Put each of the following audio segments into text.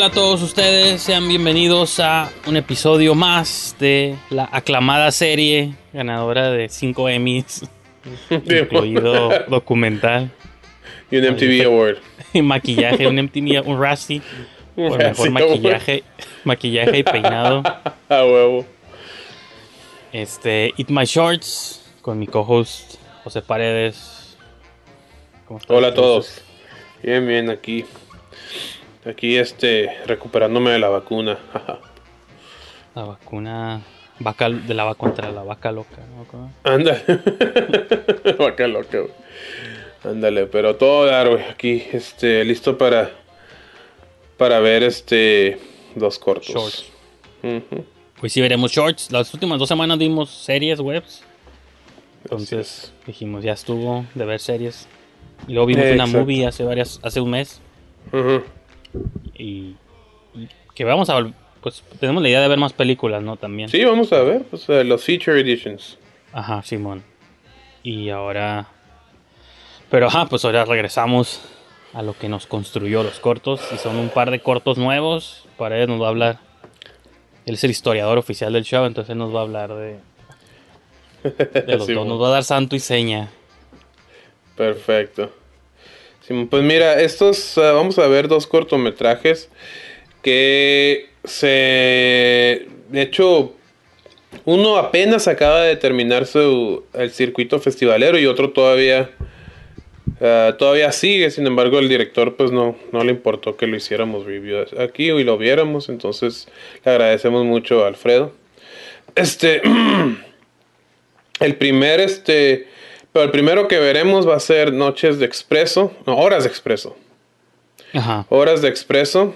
Hola, ¿qué tal a todos ustedes? Sean bienvenidos a un episodio más de la aclamada serie ganadora de 5 Emmys, incluido documental Y un MTV Award. y maquillaje, un MTV, un Razzie por mejor maquillaje, maquillaje y peinado. A huevo. Este, Eat My Shorts con mi co-host José Paredes. ¿Cómo estás, Hola a todos. Bien, bien, aquí. Aquí, este, recuperándome de la vacuna. La vacuna vaca, de la vaca contra la vaca loca. Ándale. Vaca loca, güey. Ándale, pero todo dar, güey. Aquí, este, listo para. Para ver, este. Dos cortos. Shorts. Pues sí veremos shorts. Las últimas dos semanas vimos series webs. Entonces dijimos, ya estuvo de ver series. Y luego vimos Eh, una exacto. movie hace varias, hace un mes. Ujú. Y, y que vamos a pues tenemos la idea de ver más películas, ¿no? También. Sí, vamos a ver. Pues, los feature editions. Ajá, Simón. Y ahora. Pero ajá, pues ahora regresamos a lo que nos construyó los cortos. Y son un par de cortos nuevos. Para él nos va a hablar. Él es el historiador oficial del show, entonces él nos va a hablar de, de los Sí, dos. Nos va a dar santo y seña. Perfecto. Pues mira, estos vamos a ver dos cortometrajes que se de hecho uno apenas acaba de terminar su el circuito festivalero y otro todavía ah, todavía sigue, sin embargo el director pues no no le importó que lo hiciéramos review aquí y lo viéramos, entonces le agradecemos mucho a Alfredo. Este El primer, este, pero el primero que veremos va a ser Noches de Expreso, no, Horas de Expreso. Ajá. Horas de Expreso,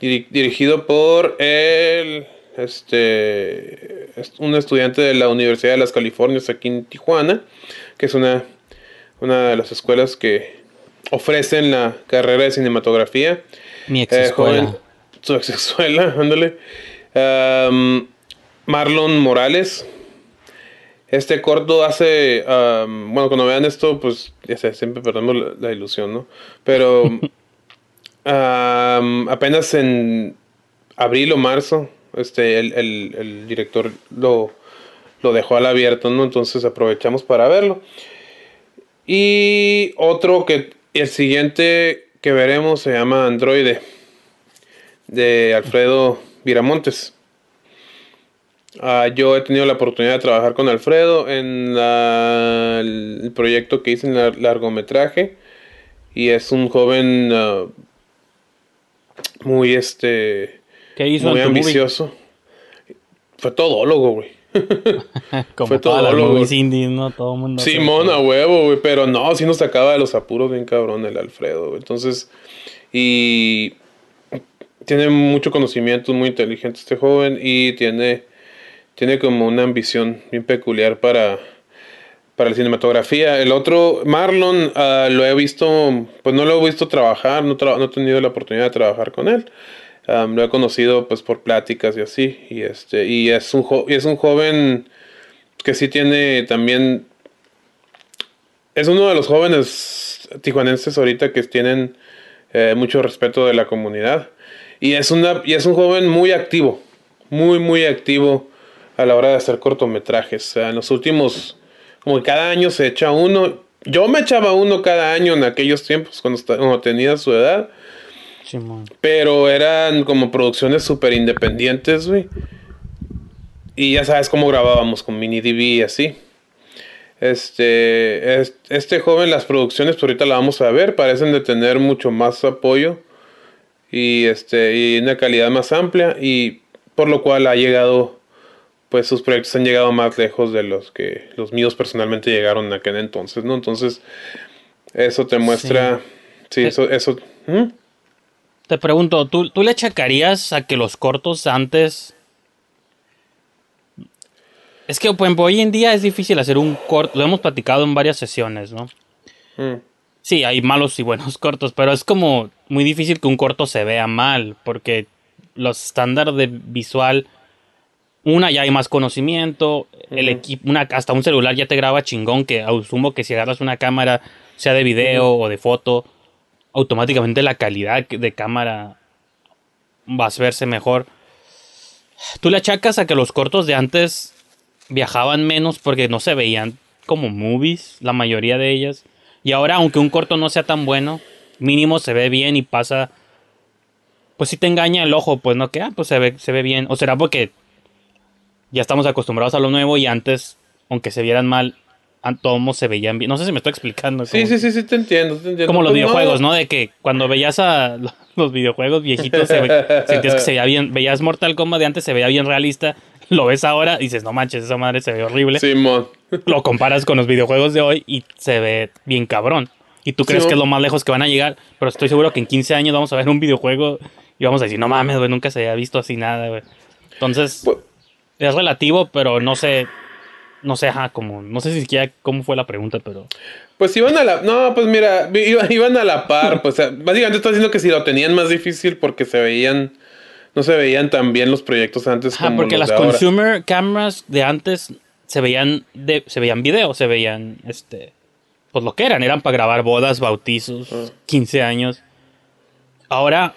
diri- dirigido por el, este, es un estudiante de la Universidad de las Californias aquí en Tijuana, que es una, una de las escuelas que ofrecen la carrera de cinematografía. Mi ex Eh, escuela. joven- su ex escuela, ándale. Marlon Morales. Este corto hace. bueno, cuando vean esto, pues ya sé, siempre perdemos la, la ilusión, ¿no? Pero. am, apenas en abril o marzo, este, el, el- el director lo, lo dejó al abierto, ¿no? Entonces aprovechamos para verlo. Y otro que. El siguiente que veremos se llama Androide. De Alfredo Viramontes. Ah, yo he tenido la oportunidad de trabajar con Alfredo en la- el proyecto que hice en la- largometraje. Y es un joven ah, muy este ¿Qué hizo muy ambicioso. Fue todólogo, güey. Como fue las todólogo. movies indies, ¿no? Todo el mundo. hace Simón a huevo, güey. Pero no, sí nos sacaba de los apuros bien cabrón el Alfredo. Entonces, y tiene mucho conocimiento, muy inteligente este joven y tiene, tiene como una ambición bien peculiar para, para la cinematografía. El otro, Marlon, ah, lo he visto, pues no lo he visto trabajar, no, no he tenido la oportunidad de trabajar con él. Am, lo he conocido pues por pláticas y así. Y este, y es un, y es un joven que sí tiene también. Es uno de los jóvenes tijuanenses ahorita que tienen eh, mucho respeto de la comunidad. Y es, una, y es un joven muy activo, muy, muy activo a la hora de hacer cortometrajes. O sea, en los últimos, como que cada año se echa uno. Yo me echaba uno cada año en aquellos tiempos, cuando, cuando tenía su edad. Pero eran como producciones súper independientes, güey. Y ya sabes cómo grabábamos con mini DV y así. Este, es- este joven, las producciones, pues ahorita la vamos a ver, parecen de tener mucho más apoyo y este y una calidad más amplia y por lo cual ha llegado pues sus proyectos han llegado más lejos de los que los míos personalmente llegaron en aquel entonces no entonces eso te muestra sí, eso eso ¿Mm? Te pregunto, ¿tú, ¿tú le achacarías a que los cortos antes... Es que, por ejemplo, hoy en día es difícil hacer un corto, lo hemos platicado en varias sesiones, ¿no? Mm. Sí, hay malos y buenos cortos, pero es como muy difícil que un corto se vea mal, porque los estándares de visual, una ya hay más conocimiento, el equipo, una, hasta un celular ya te graba chingón, que asumo que si agarras una cámara, sea de video o de foto, automáticamente la calidad de cámara va a verse mejor. Tú le achacas a que los cortos de antes viajaban menos porque no se veían como movies, la mayoría de ellas. Y ahora, aunque un corto no sea tan bueno, mínimo se ve bien y pasa. Pues si te engaña el ojo, pues no que, ah, pues se ve, se ve bien. O será porque ya estamos acostumbrados a lo nuevo y antes, aunque se vieran mal, todos se veían bien. No sé si me estoy explicando. sí como- sí sí sí te entiendo, te entiendo. como los Pues, videojuegos, ¿no? De que cuando veías a lo- los videojuegos viejitos, se ve- sentías que se veía bien. Veías Mortal Kombat de antes, se veía bien realista. Lo ves ahora y dices, no manches, esa madre se ve horrible. Simón Lo comparas con los videojuegos de hoy y se ve bien cabrón. Y tú crees Sí, que es lo más lejos que van a llegar, pero estoy seguro que en 15 años vamos a ver un videojuego y vamos a decir, no mames, güey, nunca se había visto así nada, güey. Entonces, Pues- es relativo, pero no sé, no sé, ajá, como, no sé si siquiera cómo fue la pregunta, pero... Pues iban a la. No, pues mira, iban, iban a la par. Pues básicamente está diciendo que si lo tenían más difícil porque se veían. No se veían tan bien los proyectos antes Ajá, como porque los las de ahora. consumer cameras de antes se veían de, se veían video, se veían este pues lo que eran, eran para grabar bodas, bautizos, Ah. 15 años. Ahora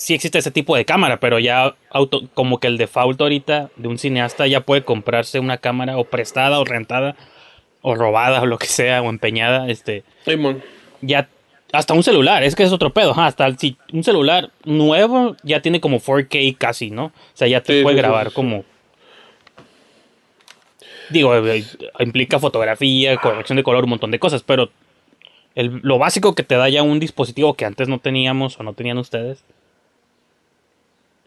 sí existe ese tipo de cámara, pero ya auto, como que el default ahorita de un cineasta ya puede comprarse una cámara o prestada o rentada o robada o lo que sea o empeñada, este ya hasta un celular, es que es otro pedo, hasta si un celular nuevo ya tiene como 4K casi, ¿no? O sea, ya te Sí, puede sí, grabar como digo, implica fotografía, corrección de color, un montón de cosas, pero el- lo básico que te da ya un dispositivo que antes no teníamos o no tenían ustedes.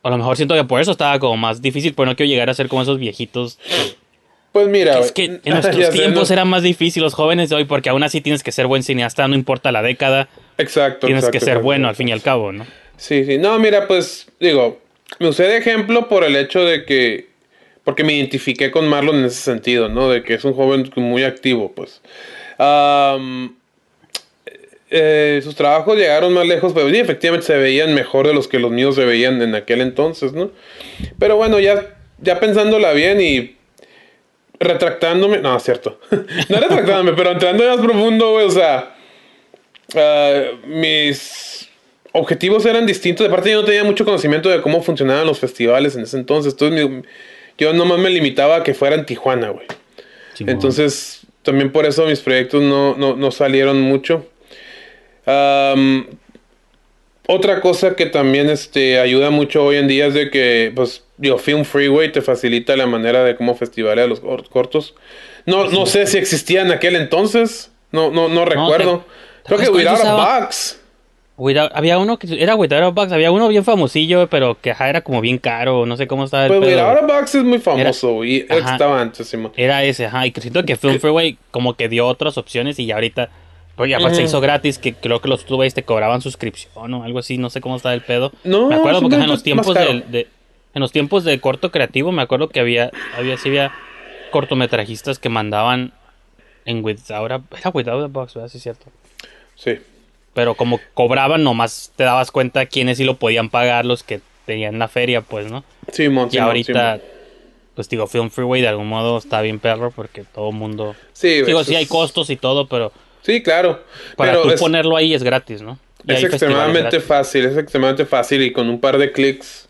A lo mejor siento que por eso estaba como más difícil, pero no quiero llegar a ser como esos viejitos. Pues mira. Es que en nuestros Ya sé, tiempos ¿no? era más difícil los jóvenes de hoy, porque aún así tienes que ser buen cineasta, no importa la década. Exacto. Tienes que ser exacto. bueno al fin y al cabo, ¿no? Sí, sí. No, mira, pues digo, me usé de ejemplo por el hecho de que, porque me identifiqué con Marlon en ese sentido, ¿no? De que es un joven muy activo, pues. Eh, sus trabajos llegaron más lejos, pero sí, efectivamente se veían mejor de los que los míos se veían en aquel entonces, ¿no? Pero bueno, ya, ya pensándola bien y retractándome, no, es cierto, no retractándome, pero entrando más profundo, güey, o sea, ah, mis objetivos eran distintos. De parte, yo no tenía mucho conocimiento de cómo funcionaban los festivales en ese entonces. Entonces, mi- yo nomás me limitaba a que fuera en Tijuana, güey. Entonces, también por eso mis proyectos no, no, no salieron mucho. Otra cosa que también este, ayuda mucho hoy en día es de que, pues, digo, Film Freeway te facilita la manera de cómo festivalear los cor- cortos. No, no sé si existía en aquel entonces. No, no, no recuerdo. ¿te Creo que Without a? Box. Without- había uno que era Without a había uno bien famosillo, pero que ajá, era como bien caro, no sé cómo estaba el Pues. Without a Box es muy famoso. y Ajá. estaba antes. Era ese, ajá, y siento que Film Freeway como que dio otras opciones y ya ahorita, pues ya aparte se hizo gratis, que creo que los tubes te cobraban suscripción o algo así, no sé cómo estaba el pedo. No, me acuerdo porque en los tiempos del- de, en los tiempos de corto creativo me acuerdo que había, había, sí había cortometrajistas que mandaban en Without a, era Without a Box, ¿verdad? Sí, es cierto. Sí. Pero como cobraban, nomás te dabas cuenta quiénes sí lo podían pagar, los que tenían la feria, pues, ¿no? Simón, Y Simón, ahorita, pues digo, Film Freeway de algún modo está bien perro porque todo el mundo... Sí, Digo, sí hay costos y todo, pero Sí, claro. para pero tú es, ponerlo ahí es gratis, ¿no? Y es extremadamente fácil, es extremadamente fácil y con un par de clics.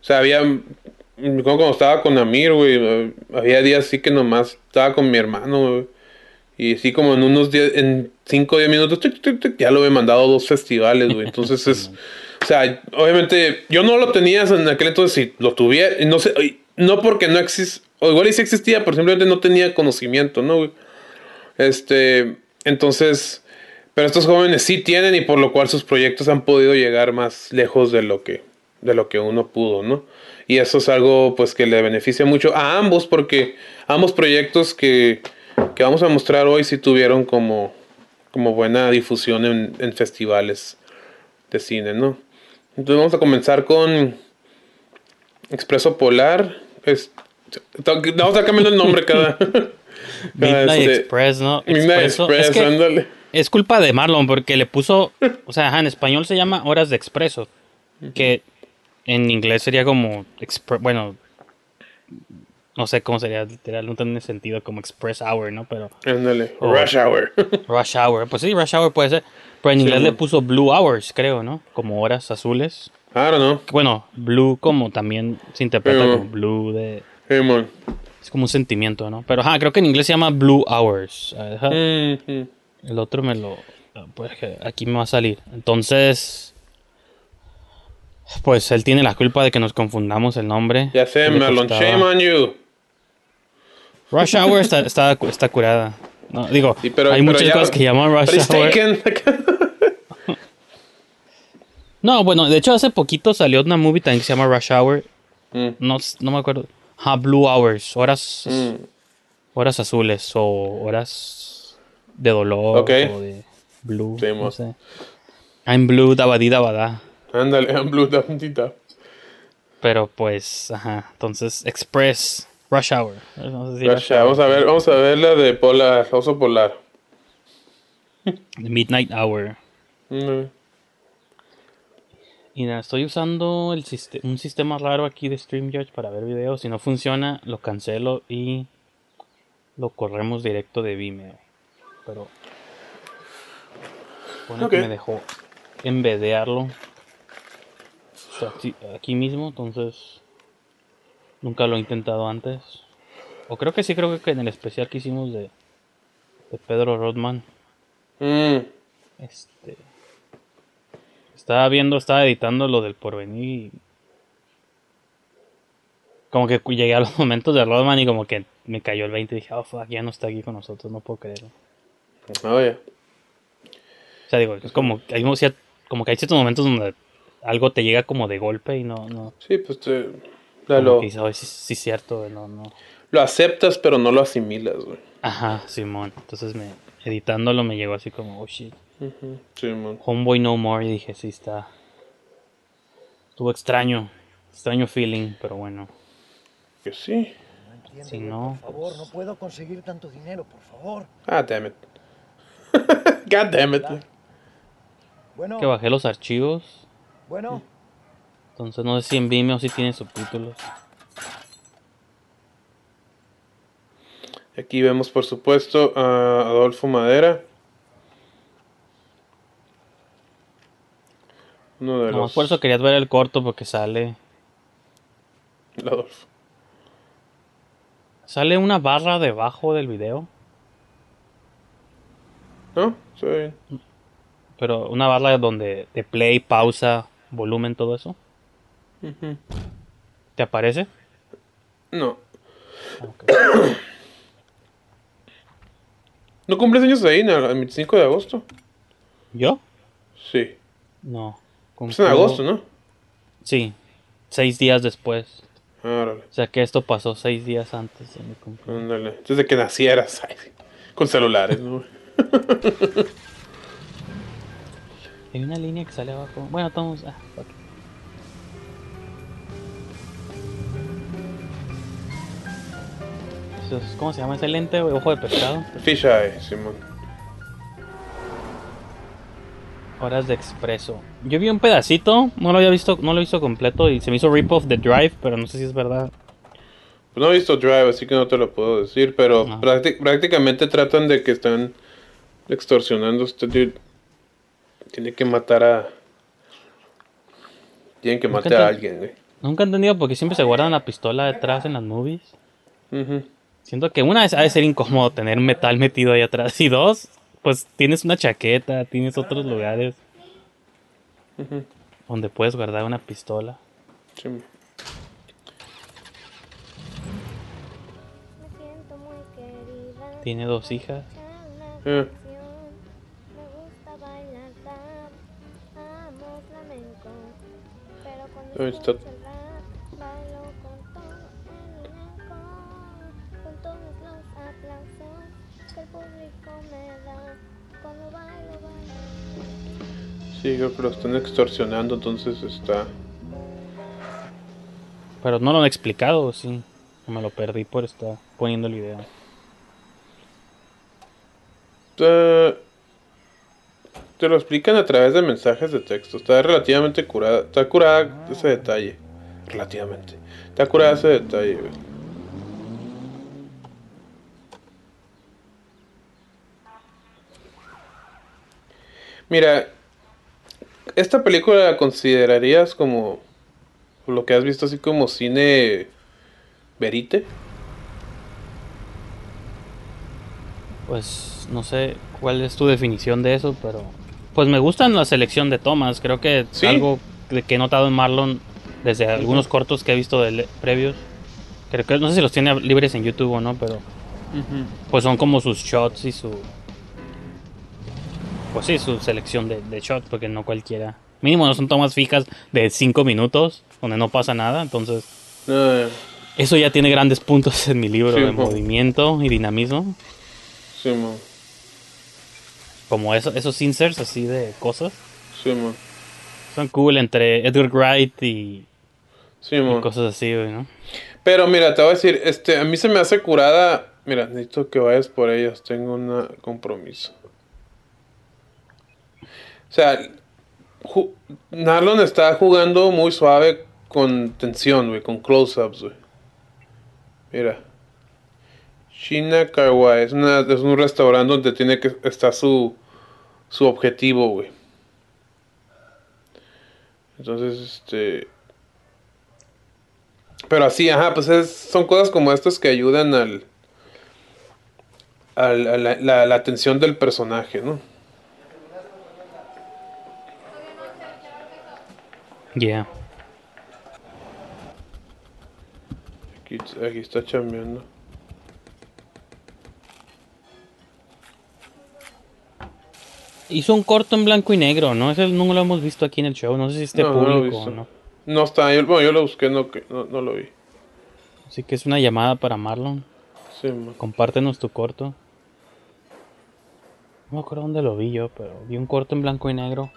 O sea, había. Como cuando estaba con Amir, güey. Había días así que nomás estaba con mi hermano, güey. Y así como en unos 10, en 5 o 10 minutos, tic, tic, tic, ya lo he mandado a dos festivales, güey. Entonces es. O sea, obviamente, yo no lo tenía en aquel entonces, si lo tuviera, no sé, no porque no existe, o igual y sí existía, pero simplemente no tenía conocimiento, ¿no, güey? Este, entonces, Pero estos jóvenes sí tienen y por lo cual sus proyectos han podido llegar más lejos de lo que, de lo que uno pudo, ¿no? Y eso es algo pues que le beneficia mucho a ambos porque ambos proyectos que, que vamos a mostrar hoy sí tuvieron como, como buena difusión en, en festivales de cine, ¿no? Entonces vamos a comenzar con Expreso Polar. Vamos a cambiar el nombre cada... cada Midnight Express, ¿no? Midnight Expreso. Express, es, que ándale. es culpa de Marlon porque le puso, o sea, ajá, en español se llama horas de expreso, que en inglés sería como, bueno, no sé cómo sería literal, no tiene sentido como express hour, ¿no? Pero Ándale. Oh. Rush Hour. rush hour, pues sí, rush hour puede ser, pero en inglés Sí, le puso blue hours, creo, ¿no? Como horas azules. I don't know. Bueno, blue como también se interpreta como blue de... Hey, man. Es como un sentimiento, ¿no? Pero ajá, creo que en inglés se llama blue hours. Ajá. Mhm. El otro me lo. Pues que aquí me va a salir. Entonces. Pues él tiene la culpa de que nos confundamos el nombre. Ya sé, ¿Qué le Marlon. costaba? Shame on you. Rush Hour está, está, está curada. No, digo, Sí, pero- hay pero muchas ya- cosas que llaman Rush Hour. taken. No, bueno, de hecho hace poquito salió una movie también que se llama Rush Hour. Mm. No, no me acuerdo. Ah, Blue Hours. Horas, Mm. horas azules o horas de dolor Ok. o de blue. Sí, no sé. I'm blue, dabadi dabada. Ándale, I'm blue tantita. Pero pues, ajá. Entonces, Express, Rush Hour. No sé si Rush Hour. Vamos a ver, vamos a ver la de Polar, Oso Polar. Midnight Hour. Mm. Y nada, estoy usando el siste- un sistema raro aquí de StreamYard para ver videos. Si no funciona, lo cancelo y lo corremos directo de Vimeo. Pero pone que me dejó embedearlo aquí mismo, entonces nunca lo he intentado antes. O creo que sí, creo que en el especial que hicimos de, de Pedro Rodman. Mm. Este. Estaba viendo, estaba editando lo del porvenir y. Como que llegué a los momentos de Rodman y como que me cayó el 20 y dije, oh fuck, ya no está aquí con nosotros, no puedo creerlo. Oh, yeah. O sea, digo, es como que hay, como que hay ciertos momentos donde algo te llega como de golpe y no. no Sí, pues te, lo, dices, "Ay, sí, sí, cierto, no, no. lo aceptas, pero no lo asimilas, güey. Ajá, Simón. Entonces me, editándolo me llegó así como, oh shit. Ujú. Sí, man. Homeboy No More y dije, sí está. Estuvo extraño. Extraño feeling, pero bueno. Que sí. Si no. Por favor, no puedo conseguir tanto dinero, por favor. Ah, damn it. God damn it. Bueno, Que bajé los archivos. bueno, Entonces no sé si en Vimeo sí tiene subtítulos. Aquí vemos, por supuesto, a Adolfo Madera. Uno de los. por eso querías ver el corto porque sale. Adolfo. Sale una barra debajo del video. ¿No? Sí. bien. Pero una barra donde de play, pausa, volumen, todo eso. ¿Te aparece? No. Ah. ¿No cumples años ahí, ¿no? el 25 de agosto? ¿Yo? Sí. No. Es en Cumplo- agosto, ¿no? Sí. Seis días después. Ah. O sea que esto pasó seis días antes de mi cumpleaños. Ándale. Desde que nacieras. ay. Con celulares, ¿no? Hay una línea que sale abajo. Bueno, estamos. Ah, es- ¿Cómo se llama ese lente? Ojo de pescado. Fish Eye, Simón. Horas de expreso. Yo vi un pedacito, no lo había visto, no lo he visto completo y se me hizo rip-off de Drive, pero no sé si es verdad. Pues no he visto Drive, así que no te lo puedo decir, pero prácticamente tratan de que están extorsionando a este dude. Tiene que matar a... Tienen que Nunca matar a alguien, güey. Nunca he entendido por qué siempre se guardan la pistola detrás en las movies. Siento que una vez ha de ser incómodo tener metal metido ahí atrás. Y dos, pues tienes una chaqueta, tienes otros lugares. Donde puedes guardar una pistola. Me siento muy querida. Tiene dos hijas. Sí, creo que lo están extorsionando, entonces está. Pero no lo han explicado, sí. Me lo perdí por estar poniendo el video. Te, te lo explican a través de mensajes de texto. Está relativamente curada. Está curada ese detalle. Relativamente. Está curada ese detalle, güey. Mira, esta película la considerarías como lo que has visto así como cine verite. Pues no sé cuál es tu definición de eso, pero pues me gustan la selección de tomas. Creo que Sí. algo de que he notado en Marlon desde algunos cortos que he visto de previos. Creo que no sé si los tiene libres en YouTube o no, pero pues son como sus shots y su pues sí, su selección de, de shots, porque no cualquiera. Mínimo no son tomas fijas de 5 minutos, donde no pasa nada, entonces Ah, eso ya tiene grandes puntos en mi libro Sí, de mo. movimiento y dinamismo. sí, mo. Como eso, esos inserts así de cosas. Sí, mo. Son cool entre Edgar Wright y, Sí, y cosas así, ¿no? Pero mira, te voy a decir, este, a mí se me hace curada. Mira, necesito que vayas por ellas, tengo un compromiso. O sea, Narlon está jugando muy suave con tensión, güey, con close-ups, güey. Mira. China Kawaii, es, es un restaurante donde tiene que estar su, su objetivo, güey. Entonces, este... Pero así, ajá, pues es- son cosas como estas que ayudan al, al- a la, la- la atención del personaje, ¿no? Yeah. Aquí, aquí está chambeando. Hizo un corto en blanco y negro, ¿no? Ese no lo hemos visto aquí en el show. No sé si esté No, no público o no. No está, yo, bueno, yo lo busqué, no, no, no lo vi. Así que es una llamada para Marlon. Sí, man. Compártenos tu corto. No me acuerdo dónde lo vi yo, pero vi un corto en blanco y negro.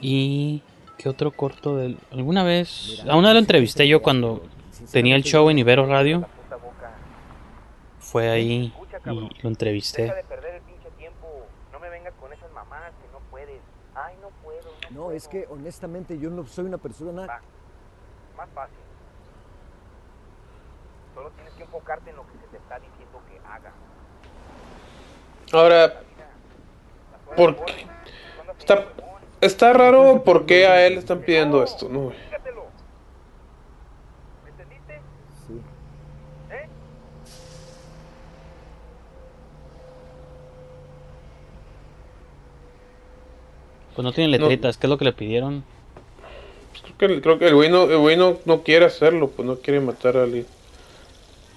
Y... ¿Qué otro corto del... Alguna vez... A una lo entrevisté yo cuando tenía el show en Ibero Radio. Fue ahí y lo entrevisté. Deja de perder el pinche tiempo. No me vengas con esas mamadas que no puedes. Ay, no puedo. No, No, puedo. es que honestamente yo no soy una persona... Va. Más fácil. Solo tienes que enfocarte en lo que se te está diciendo que hagas. Ahora, ¿por qué? Está, está raro por qué a él le están pidiendo esto, ¿no? güey? Fíjatelo. ¿Me entendiste? Sí. ¿Eh? Pues no tiene letritas, ¿qué es lo que le pidieron? Pues creo, que, el- creo que el güey, no, el güey no, no quiere hacerlo, pues no quiere matar a alguien.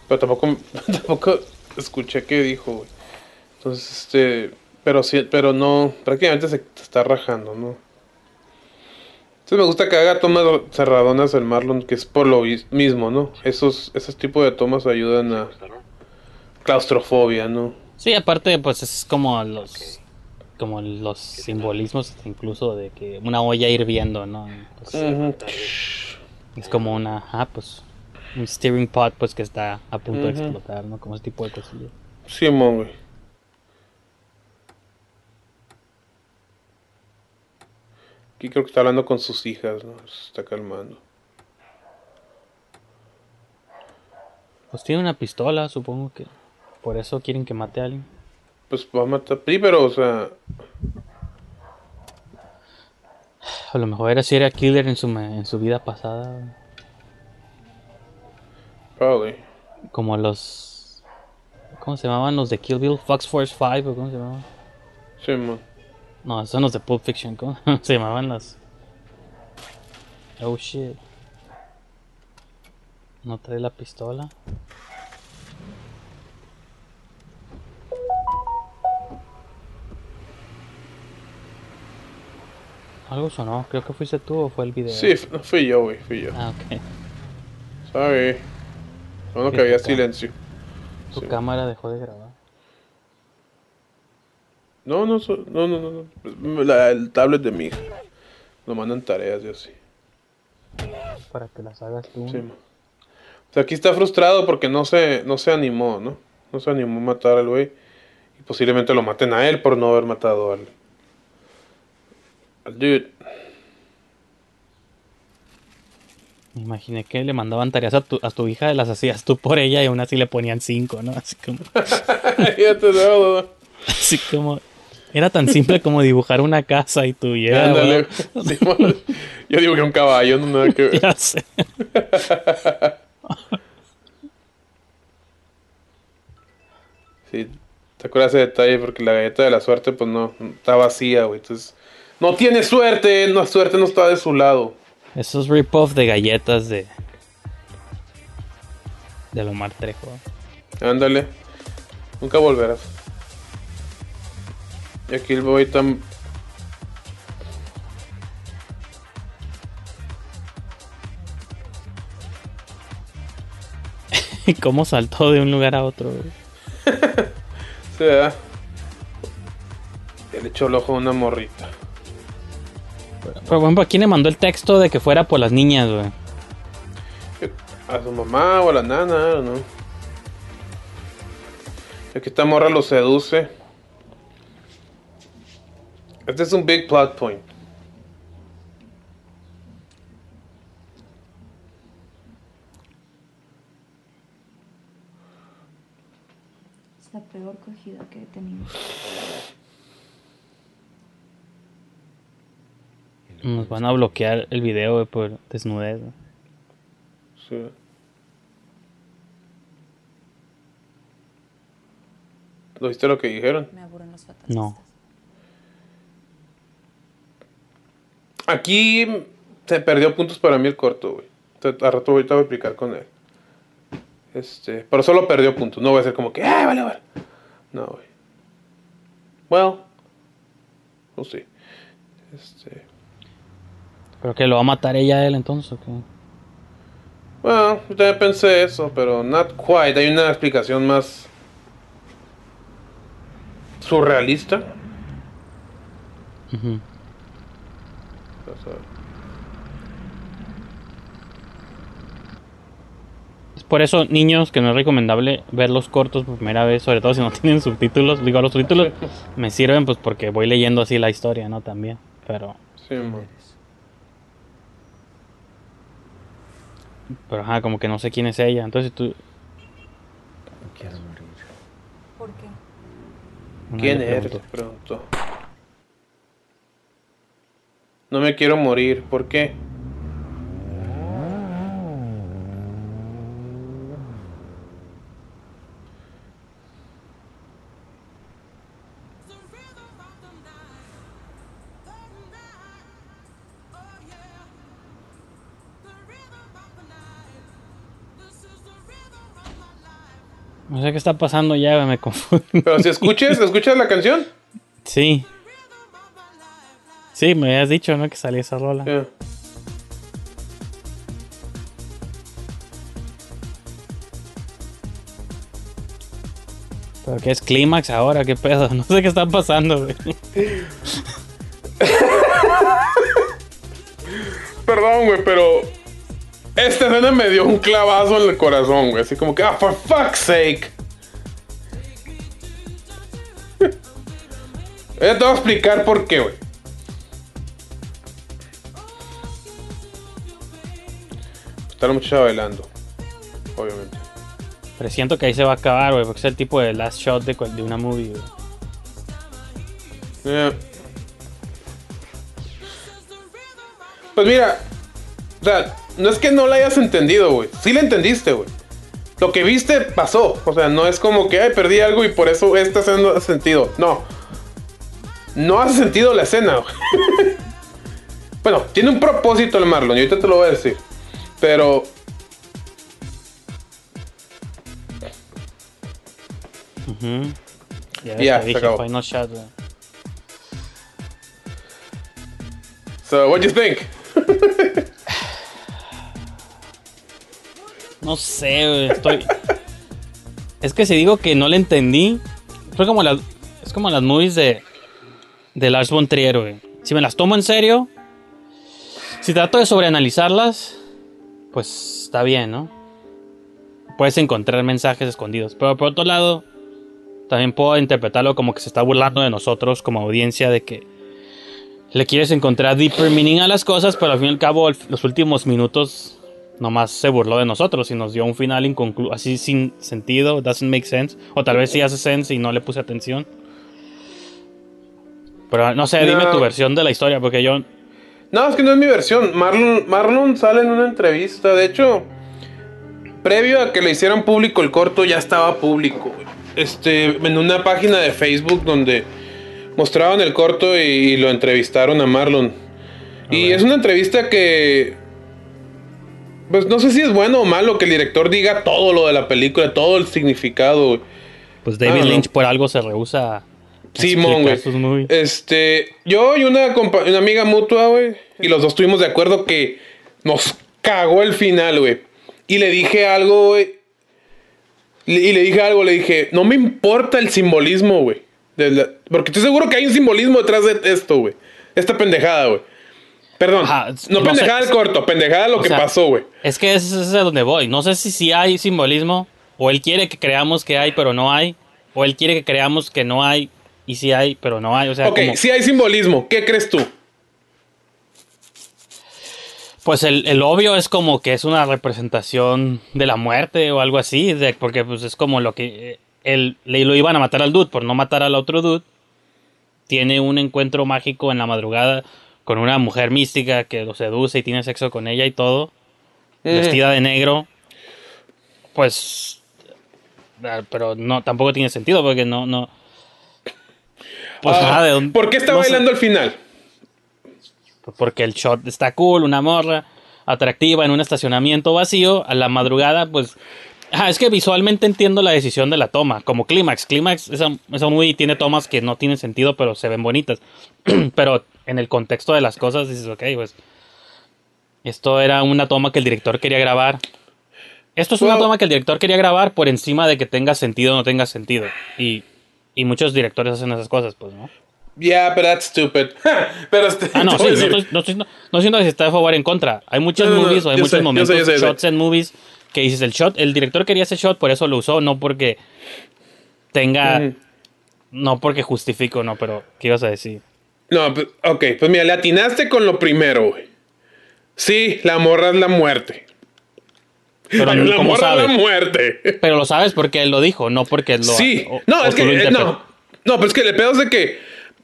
Pero tampoco, tampoco escuché qué dijo, güey. Entonces, este, pero sí, pero no, prácticamente se está rajando, ¿no? Entonces me gusta que haga tomas cerradonas el Marlon, que es por lo is- mismo, ¿no? Esos, esos tipos de tomas ayudan a claustrofobia, ¿no? Sí, aparte, pues es como los como los simbolismos incluso de que una olla hirviendo, ¿no? Entonces, Ujú. es como una, ah, pues un steering pot pues que está a punto de explotar, ¿no? Como ese tipo de cosillas. Simón, güey. Aquí creo que está hablando con sus hijas, ¿no? Se está calmando. Pues tiene una pistola, supongo que por eso quieren que mate a alguien. Pues va a matar. Sí, pero, o sea. A lo mejor era serial killer en su en su vida pasada, Probably. como los ¿cómo se llamaban los de Kill Bill? Fox Force 5 o cómo se llamaban? Simón. No, son los de Pulp Fiction, ¿cómo se llamaban las? Oh shit. No trae la pistola. Algo sonó, creo que fuiste tú o fue el video. Sí, fui yo, güey, fui yo. Ah, ok. Sorry. Bueno, que había silencio. Tu Sí. cámara dejó de grabar. No, no, so- no, no, no. La- el tablet de mi hija. Lo mandan tareas y así. Para que las hagas tú. Sí, ma. O sea, aquí está frustrado porque no se, no se animó, ¿no? No se animó a matar al güey. Y posiblemente lo maten a él por no haber matado al. al dude. Me imaginé que le mandaban tareas a tu, a tu hija, las hacías tú por ella y aún así le ponían cinco, ¿no? Así como, ya te así como era tan simple como dibujar una casa y tú y era, Ándale. Yo digo que un caballo, no nada que ver. ya sé. Sí, te acuerdas ese detalle porque la galleta de la suerte, pues no, está vacía, güey. Entonces, no tiene suerte, la suerte no está de su lado. Esos rip-off de galletas de de Lomar Trejo. Ándale, nunca volverás. Y aquí el boy tan. ¿Y cómo saltó de un lugar a otro? ¿verdad? Ya le echó el ojo a una morrita. Pero, por ejemplo, ¿quién le mandó el texto de que fuera por las niñas, güey? A su mamá o a la nana, ¿no? Y aquí esta morra lo seduce. Este es un big plot point. Es la peor cogida que he tenido. Nos van a bloquear el video por desnudez. Sí. ¿Lo viste lo que dijeron? Me aburren los fatalistas. No. Aquí se perdió puntos para mí el corto, güey. A rato ahorita voy a explicar con él. Este, pero solo perdió puntos. No voy a ser como que, ¡ay, vale, vale! No, güey. Well, no sé. Este, ¿Pero que lo va a matar ella él entonces o qué? bueno, yo también pensé eso, pero not quite. Hay una explicación más surrealista. Vamos a ver. Es por eso, niños, que no es recomendable ver los cortos por primera vez, sobre todo si no tienen subtítulos. Digo, los subtítulos me sirven pues porque voy leyendo así la historia, ¿no? También. Pero, Sí, man. pero ajá, como que no sé quién es ella. Entonces tú... ¿Por qué? ¿Quién eres? pregunto. No me quiero morir. ¿Por qué? No sé qué está pasando ya, me confundo. Pero si escuches, ¿escuchas la canción? Sí. Sí, me habías dicho, ¿no? Que salía esa rola. Yeah. ¿Pero qué es clímax ahora? ¿Qué pedo? No sé qué está pasando, güey. Perdón, güey, pero. Esta escena me dio un clavazo en el corazón, güey. Así como que, ah, for fuck's sake. Te voy a explicar por qué, güey. Está la muchacha bailando. Obviamente. Pero siento que ahí se va a acabar, güey, porque es el tipo de last shot de, de una movie, güey. Yeah. Pues mira, o sea, no es que no la hayas entendido, güey. Sí la entendiste, güey. Lo que viste pasó. O sea, no es como que, ay, perdí algo y por eso esta escena no hace sentido. No. No hace sentido la escena, güey. bueno, tiene un propósito el Marlon y ahorita te lo voy a decir. Pero Ujú. Ya, Ya, se acabó. final shot. So, what do you think? No sé, estoy. es que si digo que no le entendí, fue como las. Es como las movies de. De Lars von Trier, güey. Si me las tomo en serio, si trato de sobreanalizarlas, pues está bien, ¿no? Puedes encontrar mensajes escondidos. Pero por otro lado, también puedo interpretarlo como que se está burlando de nosotros como audiencia, de que le quieres encontrar deeper meaning a las cosas, pero al fin y al cabo, los últimos minutos nomás se burló de nosotros y nos dio un final inconcluso, así sin sentido, doesn't make sense. O tal vez sí hace sense y no le puse atención. Pero no sé, dime No. tu versión de la historia, porque yo. No, es que no es mi versión. Marlon, Marlon sale en una entrevista. De hecho, previo a que le hicieran público el corto, ya estaba público. Este, en una página de Facebook donde mostraban el corto y, lo entrevistaron a Marlon. Y es una entrevista que. Pues no sé si es bueno o malo que el director diga todo lo de la película, todo el significado. Pues David Ah, no. Lynch por algo se rehúsa Simón, güey. Este, yo y una, compa- una amiga mutua, güey, y los dos estuvimos de acuerdo que nos cagó el final, güey. Y le dije algo, güey. Y le dije algo, le dije, no me importa el simbolismo, güey. la- Porque estoy seguro que hay un simbolismo detrás de esto, güey. Esta pendejada, güey. Perdón. Ajá, no no pendejada sé. el corto, pendejada lo que sea, pasó, güey. Es que ese es a donde voy. No sé si sí hay simbolismo, o él quiere que creamos que hay, pero no hay, o él quiere que creamos que no hay, y sí hay, pero no hay. O sea, Ok, como- si hay simbolismo, ¿qué crees tú? Pues el, el obvio es como que es una representación de la muerte o algo así, de- porque pues es como lo que eh, él, le lo iban a matar al dude por no matar al otro dude. Tiene un encuentro mágico en la madrugada con una mujer mística que lo seduce y tiene sexo con ella y todo, vestida de negro. Pues, ah, pero no, tampoco tiene sentido porque no, no. Pues Ah, nada, de dónde- ¿Por qué está no sé. bailando al final? Porque el shot está cool, una morra atractiva en un estacionamiento vacío. A la madrugada, pues. Ah, es que visualmente entiendo la decisión de la toma. Como Clímax. Clímax, esa, esa movie tiene tomas que no tienen sentido, pero se ven bonitas. pero en el contexto de las cosas dices, ok, pues. Esto era una toma que el director quería grabar. Esto es una Well- toma que el director quería grabar por encima de que tenga sentido o no tenga sentido. Y, y muchos directores hacen esas cosas, pues, ¿no? Yeah, but that's stupid. pero este, Ah, no, sí, no estoy, no, estoy, no estoy diciendo que se está a favor en contra. Hay muchos No, no, no, movies o hay muchos sé, momentos, yo sé, yo sé. shots en movies, que dices el shot, el director quería ese shot, por eso lo usó, no porque tenga, Ujú. no porque justifico, no, pero ¿qué ibas a decir? No, ok, pues mira, le atinaste con lo primero, güey. Sí, la morra es la muerte. Pero Ay, la ¿cómo morra es la sabes? muerte. Pero lo sabes porque él lo dijo, no porque lo sí, o- no, o es que, eh, no, no, pero es que el pedo es de que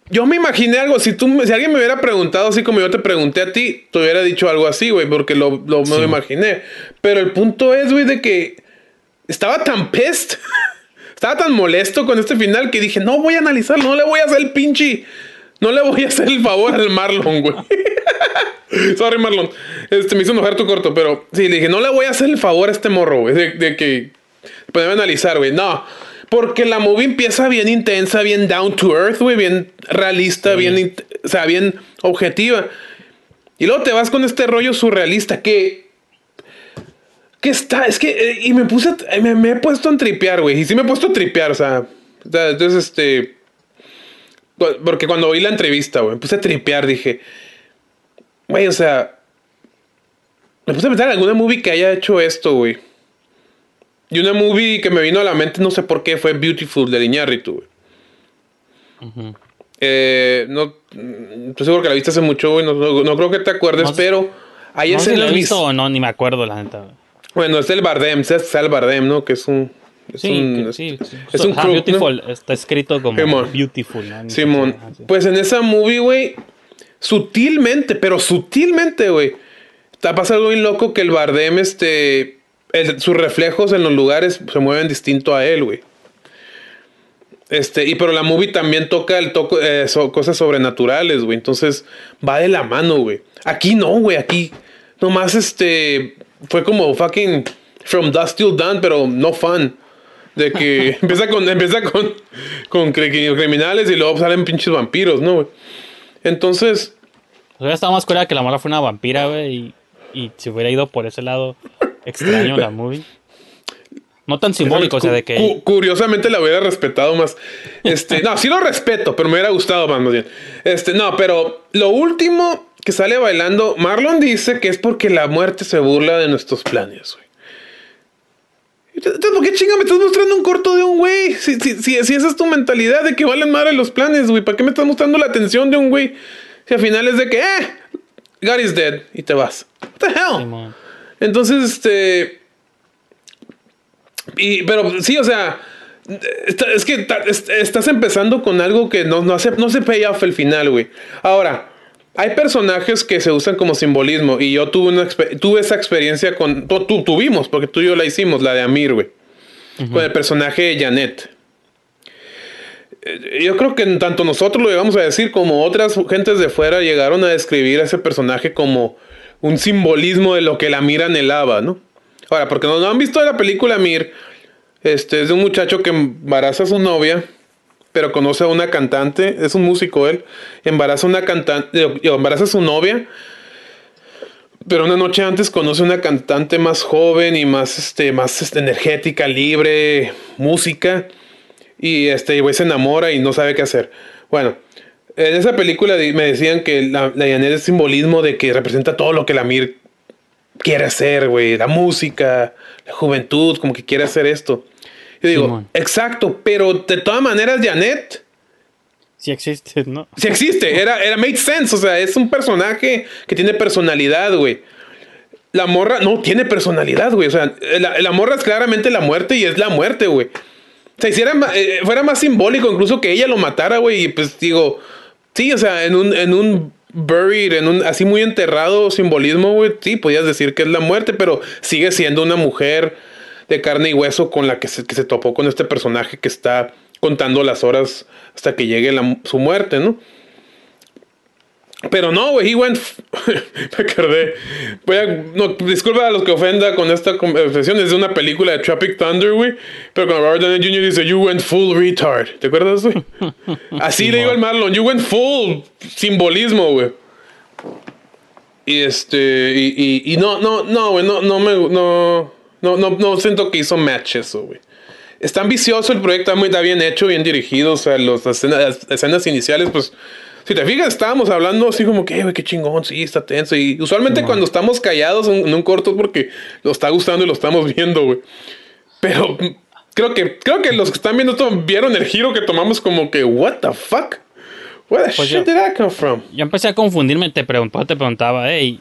yo me imaginé algo, si tú, si alguien me hubiera preguntado así como yo te pregunté a ti, te hubiera dicho algo así, güey, porque lo, lo me lo imaginé. Pero el punto es, güey, de que estaba tan pissed, estaba tan molesto con este final que dije, no voy a analizarlo, no le voy a hacer el pinche, no le voy a hacer el favor al Marlon, güey. Sorry, Marlon. Este, me hizo enojar tu corto, pero sí, le dije, no le voy a hacer el favor a este morro, güey, de, de que podemos analizar, güey. No, porque la movie empieza bien intensa, bien down to earth, güey, bien realista, bien, o sea, bien objetiva. Y luego te vas con este rollo surrealista que que está, es que, eh, y me puse, a- me, me he puesto a tripear, güey, y sí me he puesto a tripear, o sea, o sea, entonces, este, porque cuando oí la entrevista, güey, me puse a tripear, dije, güey, o sea, me puse a pensar en alguna movie que haya hecho esto, güey. Y una movie que me vino a la mente, no sé por qué, fue Beautiful de Iñárritu, güey. Eh, no, mm, estoy seguro que la viste hace mucho, güey, no, no- no creo que te acuerdes, No pero No sé si lo escenas he vis- visto o no, ni me acuerdo la neta. güey. Bueno, es el Bardem, es el Bardem, ¿no? Que es un... Es Sí, un, es- sí, es un Ajá, crook, ¿no? Beautiful, está escrito como Simón. Beautiful, ¿no? Simón. así. Pues en esa movie, güey, sutilmente, pero sutilmente, güey, pasando algo bien loco que el Bardem, este, el- sus reflejos en los lugares se mueven distinto a él, güey. Este, y pero la movie también toca el toco, eh, so- cosas sobrenaturales, güey. Entonces va de la mano, güey. Aquí no, güey. Aquí nomás este fue como fucking from dust till dawn, pero no fun. De que empieza con empieza con con cri- criminales y luego salen pinches vampiros, ¿no, güey? Entonces hubiera estado más curada que la morra fue una vampira, güey, y, y se hubiera ido por ese lado extraño la movie. No tan simbólico, o sea, de que... Cu- curiosamente la hubiera respetado más. Este, no, sí lo respeto, pero me hubiera gustado más, más bien. Este, no, pero lo último que sale bailando, Marlon dice que es porque la muerte se burla de nuestros planes, güey. ¿por qué chinga me estás mostrando un corto de un güey? Si, si, si, si esa es tu mentalidad de que valen madre los planes, güey, ¿para qué me estás mostrando la atención de un güey? Si al final es de que, eh, God is dead, y te vas. What the hell? Simón. Entonces, este. Y, pero sí, o sea. está- es que es- estás empezando con algo que no, no hace, no se pay off el final, güey. Ahora, hay personajes que se usan como simbolismo. Y yo tuve, una, tuve esa experiencia con. tu- tuvimos, porque tú y yo la hicimos, la de Amir, güey. Con el personaje de Janet. Eh, Yo creo que tanto nosotros lo llegamos a decir como otras gentes de fuera llegaron a describir a ese personaje como un simbolismo de lo que la Mir anhelaba, ¿no? Ahora, porque no, han visto la película Mir, este es de un muchacho que embaraza a su novia, pero conoce a una cantante, es un músico él, embaraza a una cantante, embaraza a su novia, pero una noche antes conoce a una cantante más joven y más, este, más este, energética, libre, música. Y este y güey se enamora y no sabe qué hacer. Bueno, en esa película me decían que la, la Janet es simbolismo de que representa todo lo que la Mir quiere hacer, güey. La música, la juventud, como que quiere hacer esto. Yo digo, Simón. exacto, pero de todas maneras, Janet Sí existe, ¿no? Sí existe, era, era made sense, o sea, es un personaje que tiene personalidad, güey. La morra no tiene personalidad, güey. O sea, la, la morra es claramente la muerte y es la muerte, güey. O sea, hiciera eh, fuera más simbólico incluso que ella lo matara, güey. Y pues digo, sí, o sea, en un, en un buried, en un así muy enterrado simbolismo, güey, sí, podías decir que es la muerte, pero sigue siendo una mujer de carne y hueso con la que se, que se topó con este personaje que está contando las horas hasta que llegue la- su muerte, ¿no? Pero no, güey, he went. me acordé. Voy a. No, disculpa a los que ofenda con esta conversación. Es de una película de Tropic Thunder, güey. Pero cuando Robert Downey Jr. dice, You went full retard. ¿Te acuerdas, güey? Así le digo al Marlon, You went full simbolismo, güey. Y este. Y, y, y no, no, no, güey. No, no me. No, no, no, no siento que hizo match eso, güey. Está ambicioso el proyecto, está, muy, está bien hecho, bien dirigido. O sea, los, las, escenas, las escenas iniciales, pues. Si te fijas, estábamos hablando así como que, "Eh, güey, qué chingón, sí, está tenso. Y usualmente cuando estamos callados en, en un corto es porque nos está gustando y lo estamos viendo, güey. Pero creo que, creo que los que están viendo esto vieron el giro que tomamos como que, what the fuck? Where the Pues shit yo- did that come from? Yo empecé a confundirme, te, preguntaba, te preguntaba, hey,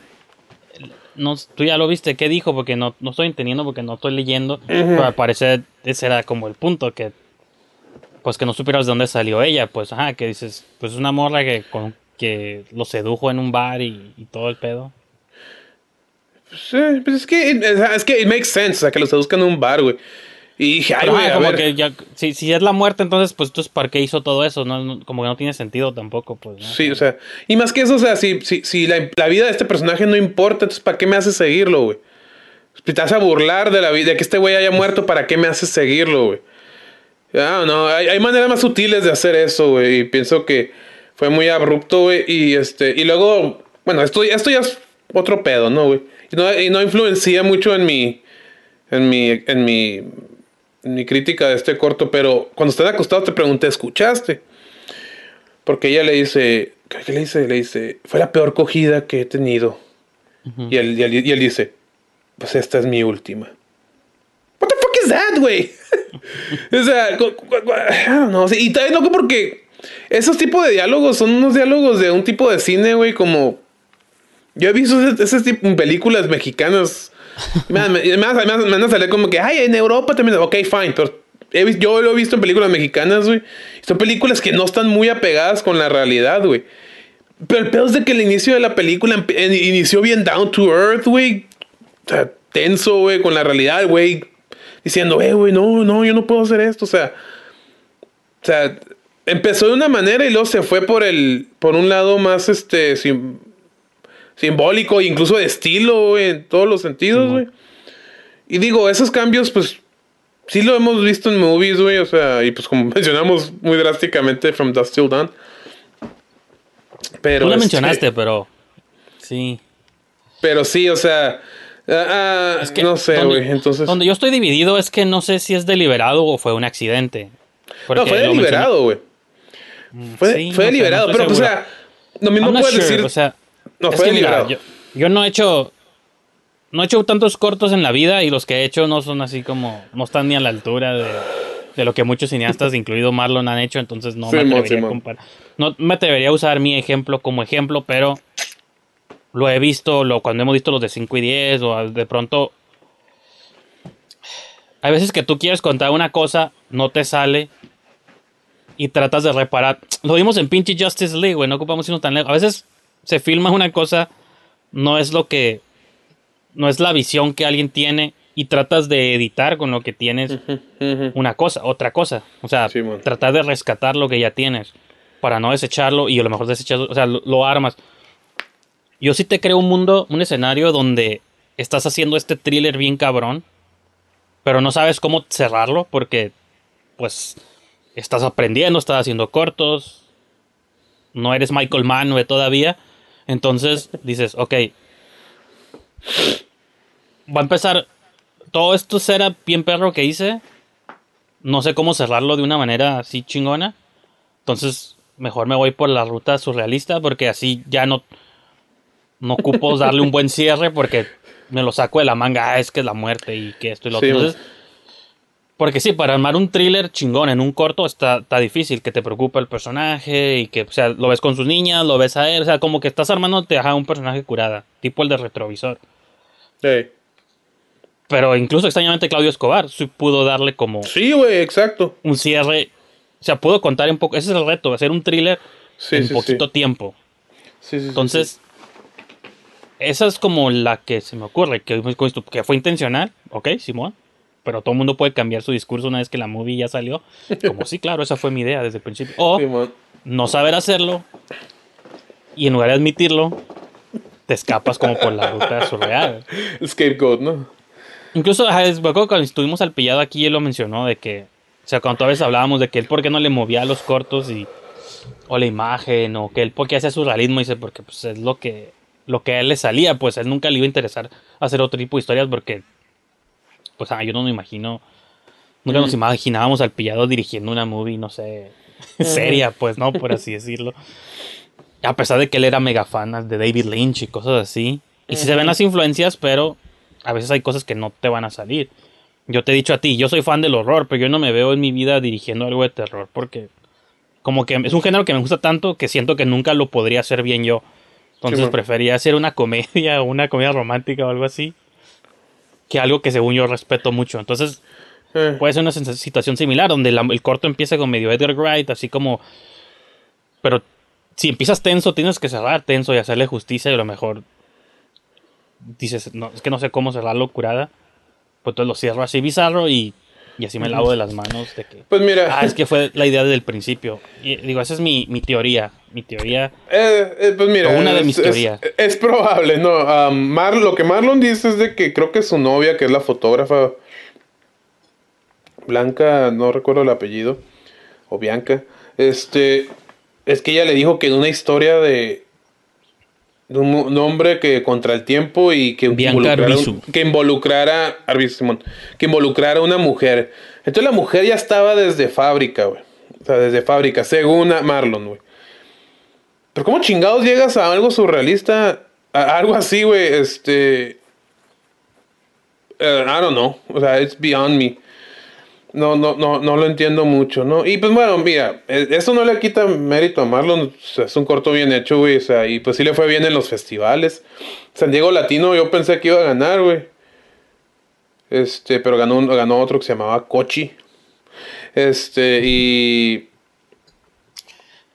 no, tú ya lo viste, ¿qué dijo? Porque no, no estoy entendiendo, porque no estoy leyendo. Pero al parecer ese era como el punto, que pues que no supieras de dónde salió ella. Pues, ajá, que dices, pues es una morra que, con, que lo sedujo en un bar y, y todo el pedo. Sí, pues es que, es que it makes sense, o sea, que los buscan en un bar, güey. Y dije, ay, güey, a como ver. que ya, si, si es la muerte, entonces, pues, entonces, ¿para qué hizo todo eso? No, no- como que no tiene sentido tampoco, pues, ¿no? Sí, o sea, y más que eso, o sea, si, si, si la, la vida de este personaje no importa, entonces ¿para qué me haces seguirlo, güey? Si te vas a burlar de la vida, de que este güey haya muerto, ¿para qué me haces seguirlo, güey? Ya, no, hay, hay maneras más sutiles de hacer eso, güey, y pienso que fue muy abrupto, güey, y este, y luego, bueno, esto, esto ya es otro pedo, ¿no, güey? Y no, y no influencia mucho en mi, en mi, en mi, en mi crítica de este corto, pero cuando están acostados te pregunté, ¿escuchaste? Porque ella le dice, ¿qué le dice? Le dice, fue la peor cogida que he tenido. y, él, y, él, y él dice, pues esta es mi última. That, güey? o sea, I don't know. Y también loco porque esos tipos de diálogos son unos diálogos de un tipo de cine, güey, como... Yo he visto en películas mexicanas. Me, me, me, me van a- salir como que, ay, en Europa también. Ok, fine, pero he yo lo he visto en películas mexicanas, güey. Son películas que no están muy apegadas con la realidad, güey. Pero el peor es de que el inicio de la película inició bien down to earth, güey. Tenso, güey, con la realidad, güey. Diciendo, eh, güey, no, no, yo no puedo hacer esto. O sea, o sea, empezó de una manera y luego se fue por el, por un lado más, este, sim- simbólico, incluso de estilo, güey, en todos los sentidos, güey. Y digo, esos cambios, pues, sí lo hemos visto en movies, güey, o sea, y pues como mencionamos muy drásticamente From Dust Till Dawn. Pero Tú este, mencionaste, pero Sí. Pero sí, o sea, ah, Es que no sé, güey. Entonces, Donde yo estoy dividido es que no sé si es deliberado o fue un accidente. No, fue deliberado, güey. Fue, Sí, fue no sé, deliberado, no pero, estoy o sea, lo mismo puedes sure, decir. O sea, no, fue mira, deliberado. yo, yo no he hecho. No he hecho tantos cortos en la vida y los que he hecho no son así como. No están ni a la altura de, de lo que muchos cineastas, incluido Marlon, han hecho. Entonces no me Simón, atrevería a Simón. comparar. No me atrevería a usar mi ejemplo como ejemplo, pero lo he visto lo, cuando hemos visto los de 5 y 10 o de pronto. Hay veces que tú quieres contar una cosa, no te sale y tratas de reparar. Lo vimos en pinche Justice League, güey, no ocupamos irnos tan lejos. A veces se filma una cosa, no es lo que. No es la visión que alguien tiene y tratas de editar con lo que tienes una cosa, otra cosa. O sea, tratar de rescatar lo que ya tienes para no desecharlo y a lo mejor desecharlo, o sea, lo, lo armas. Yo sí te creo un mundo, un escenario donde estás haciendo este thriller bien cabrón, pero no sabes cómo cerrarlo porque, pues, estás aprendiendo, estás haciendo cortos, no eres Michael Mann güey, todavía. Entonces dices, ok, va a empezar todo esto será bien perro que hice. No sé cómo cerrarlo de una manera así chingona. Entonces, mejor me voy por la ruta surrealista porque así ya no, no ocupo darle un buen cierre porque me lo saco de la manga. Ah, es que es la muerte y que esto y lo Sí, otro. Entonces, porque sí, para armar un thriller chingón en un corto está, está difícil, que te preocupa el personaje y que, o sea, lo ves con sus niñas, lo ves a él, o sea, como que estás armándote a un personaje curada, tipo el de retrovisor. Ey. Pero incluso extrañamente Claudio Escobar sí pudo darle como Sí, güey, exacto. un cierre, o sea, pudo contar un poco, ese es el reto, hacer un thriller Sí, en sí, poquito sí. tiempo. Sí, sí, sí, Entonces, esa es como la que se me ocurre, que, que fue intencional, ok, Simón, pero todo el mundo puede cambiar su discurso una vez que la movie ya salió. Como sí, claro, esa fue mi idea desde el principio. O. Simón. no saber hacerlo y en lugar de admitirlo, te escapas como por la ruta surreal. Scapegoat, ¿no? Incluso, me acuerdo cuando estuvimos al pillado aquí, él lo mencionó de que, o sea, cuando a veces hablábamos de que él por qué no le movía los cortos y, o la imagen, o que él por qué hacía surrealismo, dice, porque pues es lo que, lo que a él le salía, pues a él nunca le iba a interesar hacer otro tipo de historias porque, pues ah, yo no me imagino, nunca nos imaginábamos al pillado dirigiendo una movie, no sé, seria, pues, ¿no? Por así decirlo. A pesar de que él era mega fan de David Lynch y cosas así. Y sí se ven las influencias, pero a veces hay cosas que no te van a salir. Yo te he dicho a ti, yo soy fan del horror, pero yo no me veo en mi vida dirigiendo algo de terror porque como que es un género que me gusta tanto que siento que nunca lo podría hacer bien yo. Entonces prefería hacer una comedia o una comedia romántica o algo así que algo que según yo respeto mucho. Entonces Eh, puede ser una situación similar donde la- el corto empieza con medio Edgar Wright, así como... Pero si empiezas tenso, tienes que cerrar tenso y hacerle justicia y a lo mejor dices, no, es que no sé cómo cerrarlo curada. Pues entonces lo cierro así bizarro y, y así me lavo de las manos de que... Pues mira, Ah, es que fue la idea desde el principio. Y digo, esa es mi, mi teoría. Mi teoría... eh, eh, pues mira, O una de mis es- teorías. Es, probable, ¿no? Ah, Mar- lo que Marlon dice es de que creo que su novia, que es la fotógrafa Blanca, no recuerdo el apellido, o Bianca, este, es que ella le dijo que en una historia de un, hombre que contra el tiempo y que Bianca involucrara, Arbizu. que involucrara, Arbizu, que involucrara a una mujer. Entonces la mujer ya estaba desde fábrica, güey. O sea, desde fábrica, según Marlon, güey. Pero ¿cómo chingados llegas a algo surrealista? A algo así, güey, este... eh, I don't know. O sea, it's beyond me. No, no, no, no lo entiendo mucho, ¿no? Y pues bueno, mira, eh, eso no le quita mérito a Marlon. es un corto bien hecho, güey. O sea, y pues sí le fue bien en los festivales. San Diego Latino yo pensé que iba a ganar, güey. Este, pero ganó, ganó otro que se llamaba Cochi. Este, y...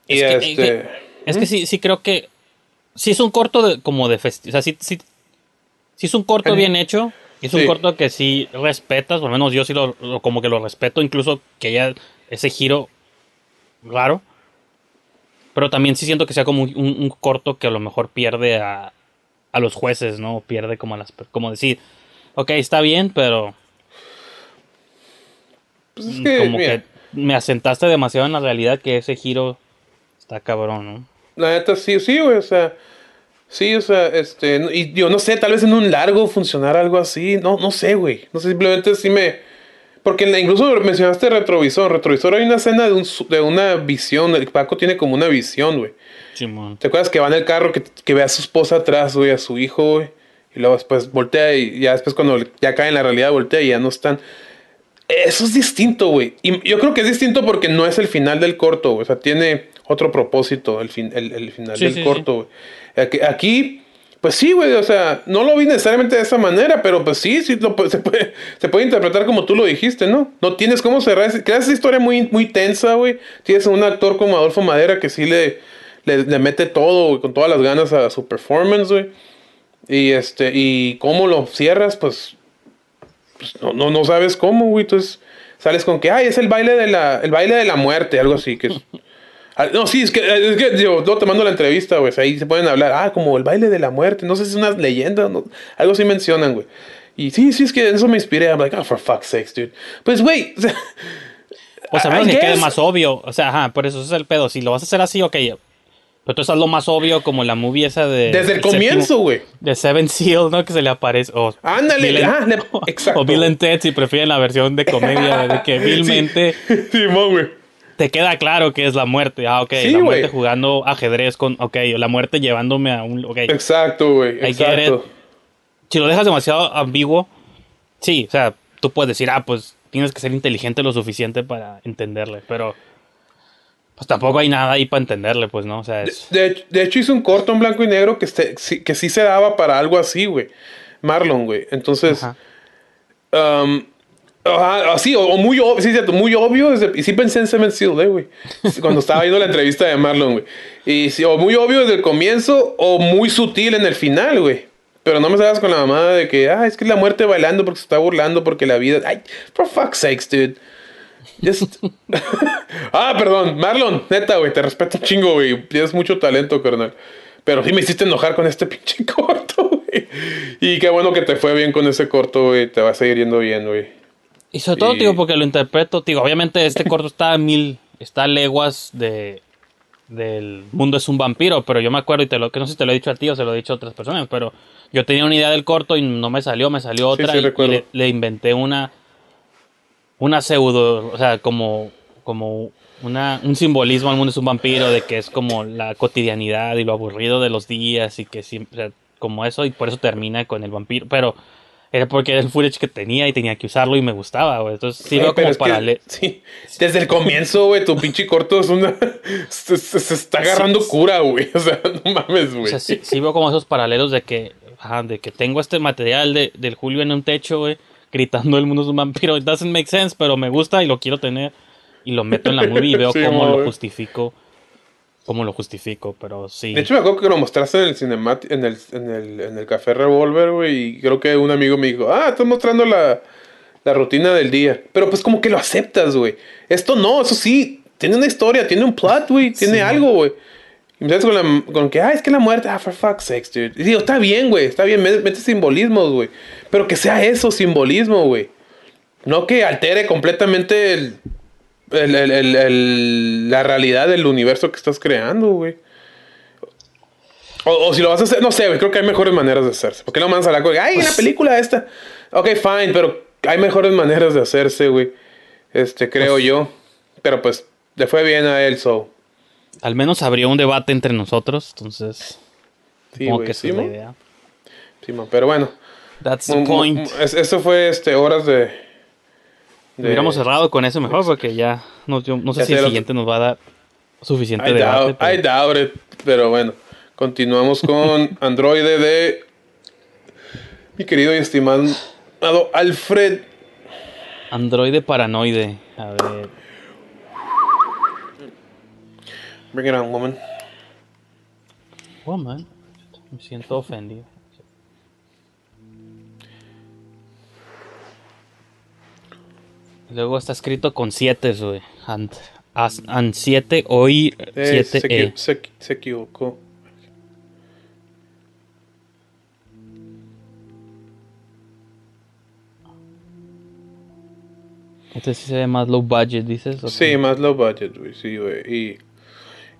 Y Es que- este... Es que sí, sí creo que... Sí es un corto de, como de festival. O sea, sí, sí, sí es un corto bien hecho. Es un corto que sí respetas, por lo menos yo sí lo, lo- como que lo respeto, incluso que haya ese giro raro. Pero también sí siento que sea como un, un- un corto que a lo mejor pierde a, a los jueces, ¿no? Pierde como a las... Como decir, ok, está bien, pero Pues es que, como mira, que me asentaste demasiado en la realidad que ese giro está cabrón, ¿no? La neta, sí, sí, güey, o sea, Sí, o sea, este, y yo no sé, tal vez en un largo funcionara algo así, no, no sé, güey, no sé, simplemente sí me, porque en la- incluso mencionaste retrovisor, retrovisor hay una escena de, un, de una visión, el Paco tiene como una visión, güey, Simón. ¿te acuerdas que va en el carro, que, que ve a su esposa atrás, güey, a su hijo, güey, y luego después voltea y ya después cuando ya cae en la realidad voltea y ya no están, eso es distinto, güey. Y yo creo que es distinto porque no es el final del corto, güey. O sea, tiene otro propósito el, fin, el, el final Sí, del sí, sí. corto, güey. Aquí, pues sí, güey. O sea, no lo vi necesariamente de esa manera, pero pues sí, sí se, puede, se puede interpretar como tú lo dijiste, ¿no? No tienes cómo cerrar. Creas esa historia muy, muy tensa, güey. Tienes un actor como Adolfo Madera que sí le, le, mete todo, güey, con todas las ganas a su performance, güey. Y este, y cómo lo cierras, pues pues, no, no, no sabes cómo, güey. Entonces sales con que, ay, es el baile de la, el baile de la muerte, algo así. que es- No, sí, es que, es que yo, yo te mando la entrevista, güey. Ahí se pueden hablar, ah, como el baile de la muerte. No sé si es una leyenda, no- algo así mencionan, güey. Y sí, sí, es que eso me inspiré. I'm like, oh, for fuck's sakes, dude. Pues, güey, o sea, menos que quede más obvio. O sea, ajá, por eso ese es el pedo. Si lo vas a hacer así, ok. Pero tú estás lo más obvio como la movie esa de. desde el comienzo, güey. De Seven Seal, ¿no? Que se le aparece. O Ándale, Bill ah, le- exacto. O Bill and Ted, si prefieren la versión de comedia, de que vilmente Simón, güey. Te queda claro que es la muerte. Ah, ok. Sí, la muerte jugando ajedrez con. Ok, la muerte llevándome a un. Ok. Exacto, güey. Exacto. Si lo dejas demasiado ambiguo, sí, o sea, tú puedes decir, ah, pues tienes que ser inteligente lo suficiente para entenderle, pero. Pues tampoco hay nada ahí para entenderle, pues, ¿no? O sea, es. De, hecho- de hecho, hice un corto en blanco y negro que, este- sí, que sí se daba para algo así, güey. Marlon, güey. Entonces, um, ajá, así, o, o muy obvio, sí, cierto, muy obvio. desde- y sí pensé en Seven Seal, eh, güey. Cuando estaba viendo la entrevista de Marlon, güey. Y sí, o muy obvio desde el comienzo, o muy sutil en el final, güey. Pero no me salgas con la mamada de que, ah, es que la muerte bailando porque se está burlando, porque la vida. Ay, for fuck's sakes, dude. Ah, perdón, Marlon, neta, güey, te respeto un chingo, güey. Tienes mucho talento, carnal. Pero sí me hiciste enojar con este pinche corto, güey. Y qué bueno que te fue bien con ese corto, güey. Te va a seguir yendo bien, güey. Y sobre todo, digo, porque lo interpreto, digo, obviamente este corto está a mil, está a leguas de del mundo es un vampiro, pero yo me acuerdo y te lo que no sé si te lo he dicho a ti o se lo he dicho a otras personas, pero yo tenía una idea del corto y no me salió, me salió Sí, otra sí, y- y, le, le inventé una una pseudo, o sea, como como una, un simbolismo al mundo es un vampiro de que es como la cotidianidad y lo aburrido de los días y que siempre, o sea, como eso y por eso termina con el vampiro, pero era porque era el footage que tenía y tenía que usarlo y me gustaba, güey. Entonces sí como es que- paralelo. sí, desde el comienzo, güey, tu pinche corto es una. Se, se- se está agarrando cura, güey. O sea, no mames, O güey. sea, sí, sí veo como esos paralelos de que, ajá, de que tengo este material de, del Julio en un techo, güey, gritando el mundo es un vampiro. It doesn't make sense, pero me gusta y lo quiero tener. Y lo meto en la movie y veo cómo lo justifico. Cómo lo justifico, pero sí. De hecho, me acuerdo que lo mostraste en el cinemat en el, en el, en el Café Revolver, güey. Y creo que un amigo me dijo, ah, estás mostrando la, la rutina del día. Pero pues como que lo aceptas, güey. Esto no, eso sí. Tiene una historia, tiene un plot, güey. Tiene Sí. algo, güey. Y me sales con, la, con que, ah, es que la muerte, ah, for fuck's sakes, dude. Y digo, está bien, güey, está bien, mete simbolismos, güey. Pero que sea eso, simbolismo, güey. No que altere completamente el, el- el- el- el- la realidad del universo que estás creando, güey. O, o si lo vas a hacer, no sé, güey, creo que hay mejores maneras de hacerse. ¿Por qué no me vas a hablar con, ay, en la película esta? Ok, fine, pero hay mejores maneras de hacerse, güey. Este, creo yo. Pero pues, le fue bien a él, so. Al menos abrió un debate entre nosotros, entonces. Sí, güey, que sí, es la idea. Sí, man, pero bueno. That's the point. Eso fue, este, horas de... de- Hubiéramos cerrado con eso mejor porque ya no, yo no sé Ya si el lo- siguiente nos va a dar suficiente I debate. doubt, pero- I doubt it, pero bueno. Continuamos con Android de mi querido y estimado Alfred. Androide paranoide. A ver. Bring it on, woman. Woman. Me siento ofendido. Luego está escrito con 7, güey. And, as, and 7 OI Eh, 7 se, E. se se equivocó. Este sí se ve más low budget, dices. ¿o Sí, qué? más low budget, güey. Sí, güey. Y,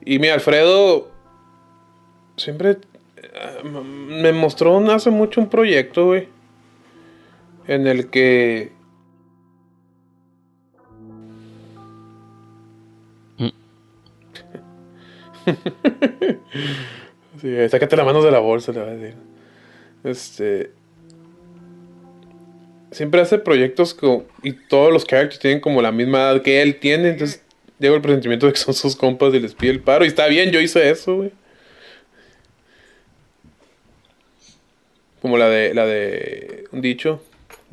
y mi Alfredo siempre. me mostró hace mucho un proyecto, güey. En el que. Sí, sácate las manos de la bolsa, le voy a decir. Este. Siempre hace proyectos co- y todos los characters tienen como la misma edad que él tiene. Entonces, llevo el presentimiento de que son sus compas y les pide el paro. Y está bien, yo hice eso, güey. Como la de la de un dicho.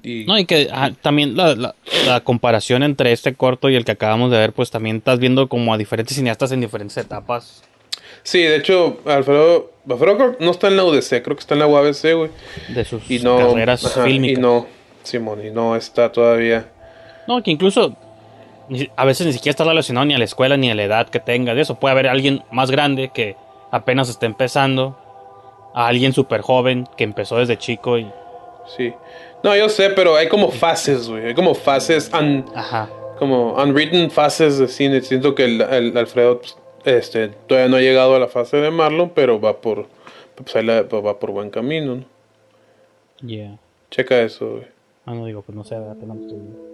Y No, y que ah, también la, la- la comparación entre este corto y el que acabamos de ver, pues también estás viendo como a diferentes cineastas en diferentes etapas. Sí, de hecho, Alfredo, Alfredo no está en la UDC, creo que está en la UABC, güey. De sus Y no, carreras ajá, fílmicas. Y no, Simón, y no está todavía. No, que incluso a veces ni siquiera está relacionado ni a la escuela ni a la edad que tenga. De eso puede haber alguien más grande que apenas está empezando, a alguien súper joven que empezó desde chico y. Sí. No, yo sé, pero hay como fases, güey. Hay como fases, un- Ajá. como unwritten fases de cine. Siento que el, el Alfredo pues, este, todavía no ha llegado a la fase de Marlon, pero va por, pues, la- va por buen camino, ¿no? Yeah. Checa eso, güey. Ah, no digo, pues no sé, estoy viendo.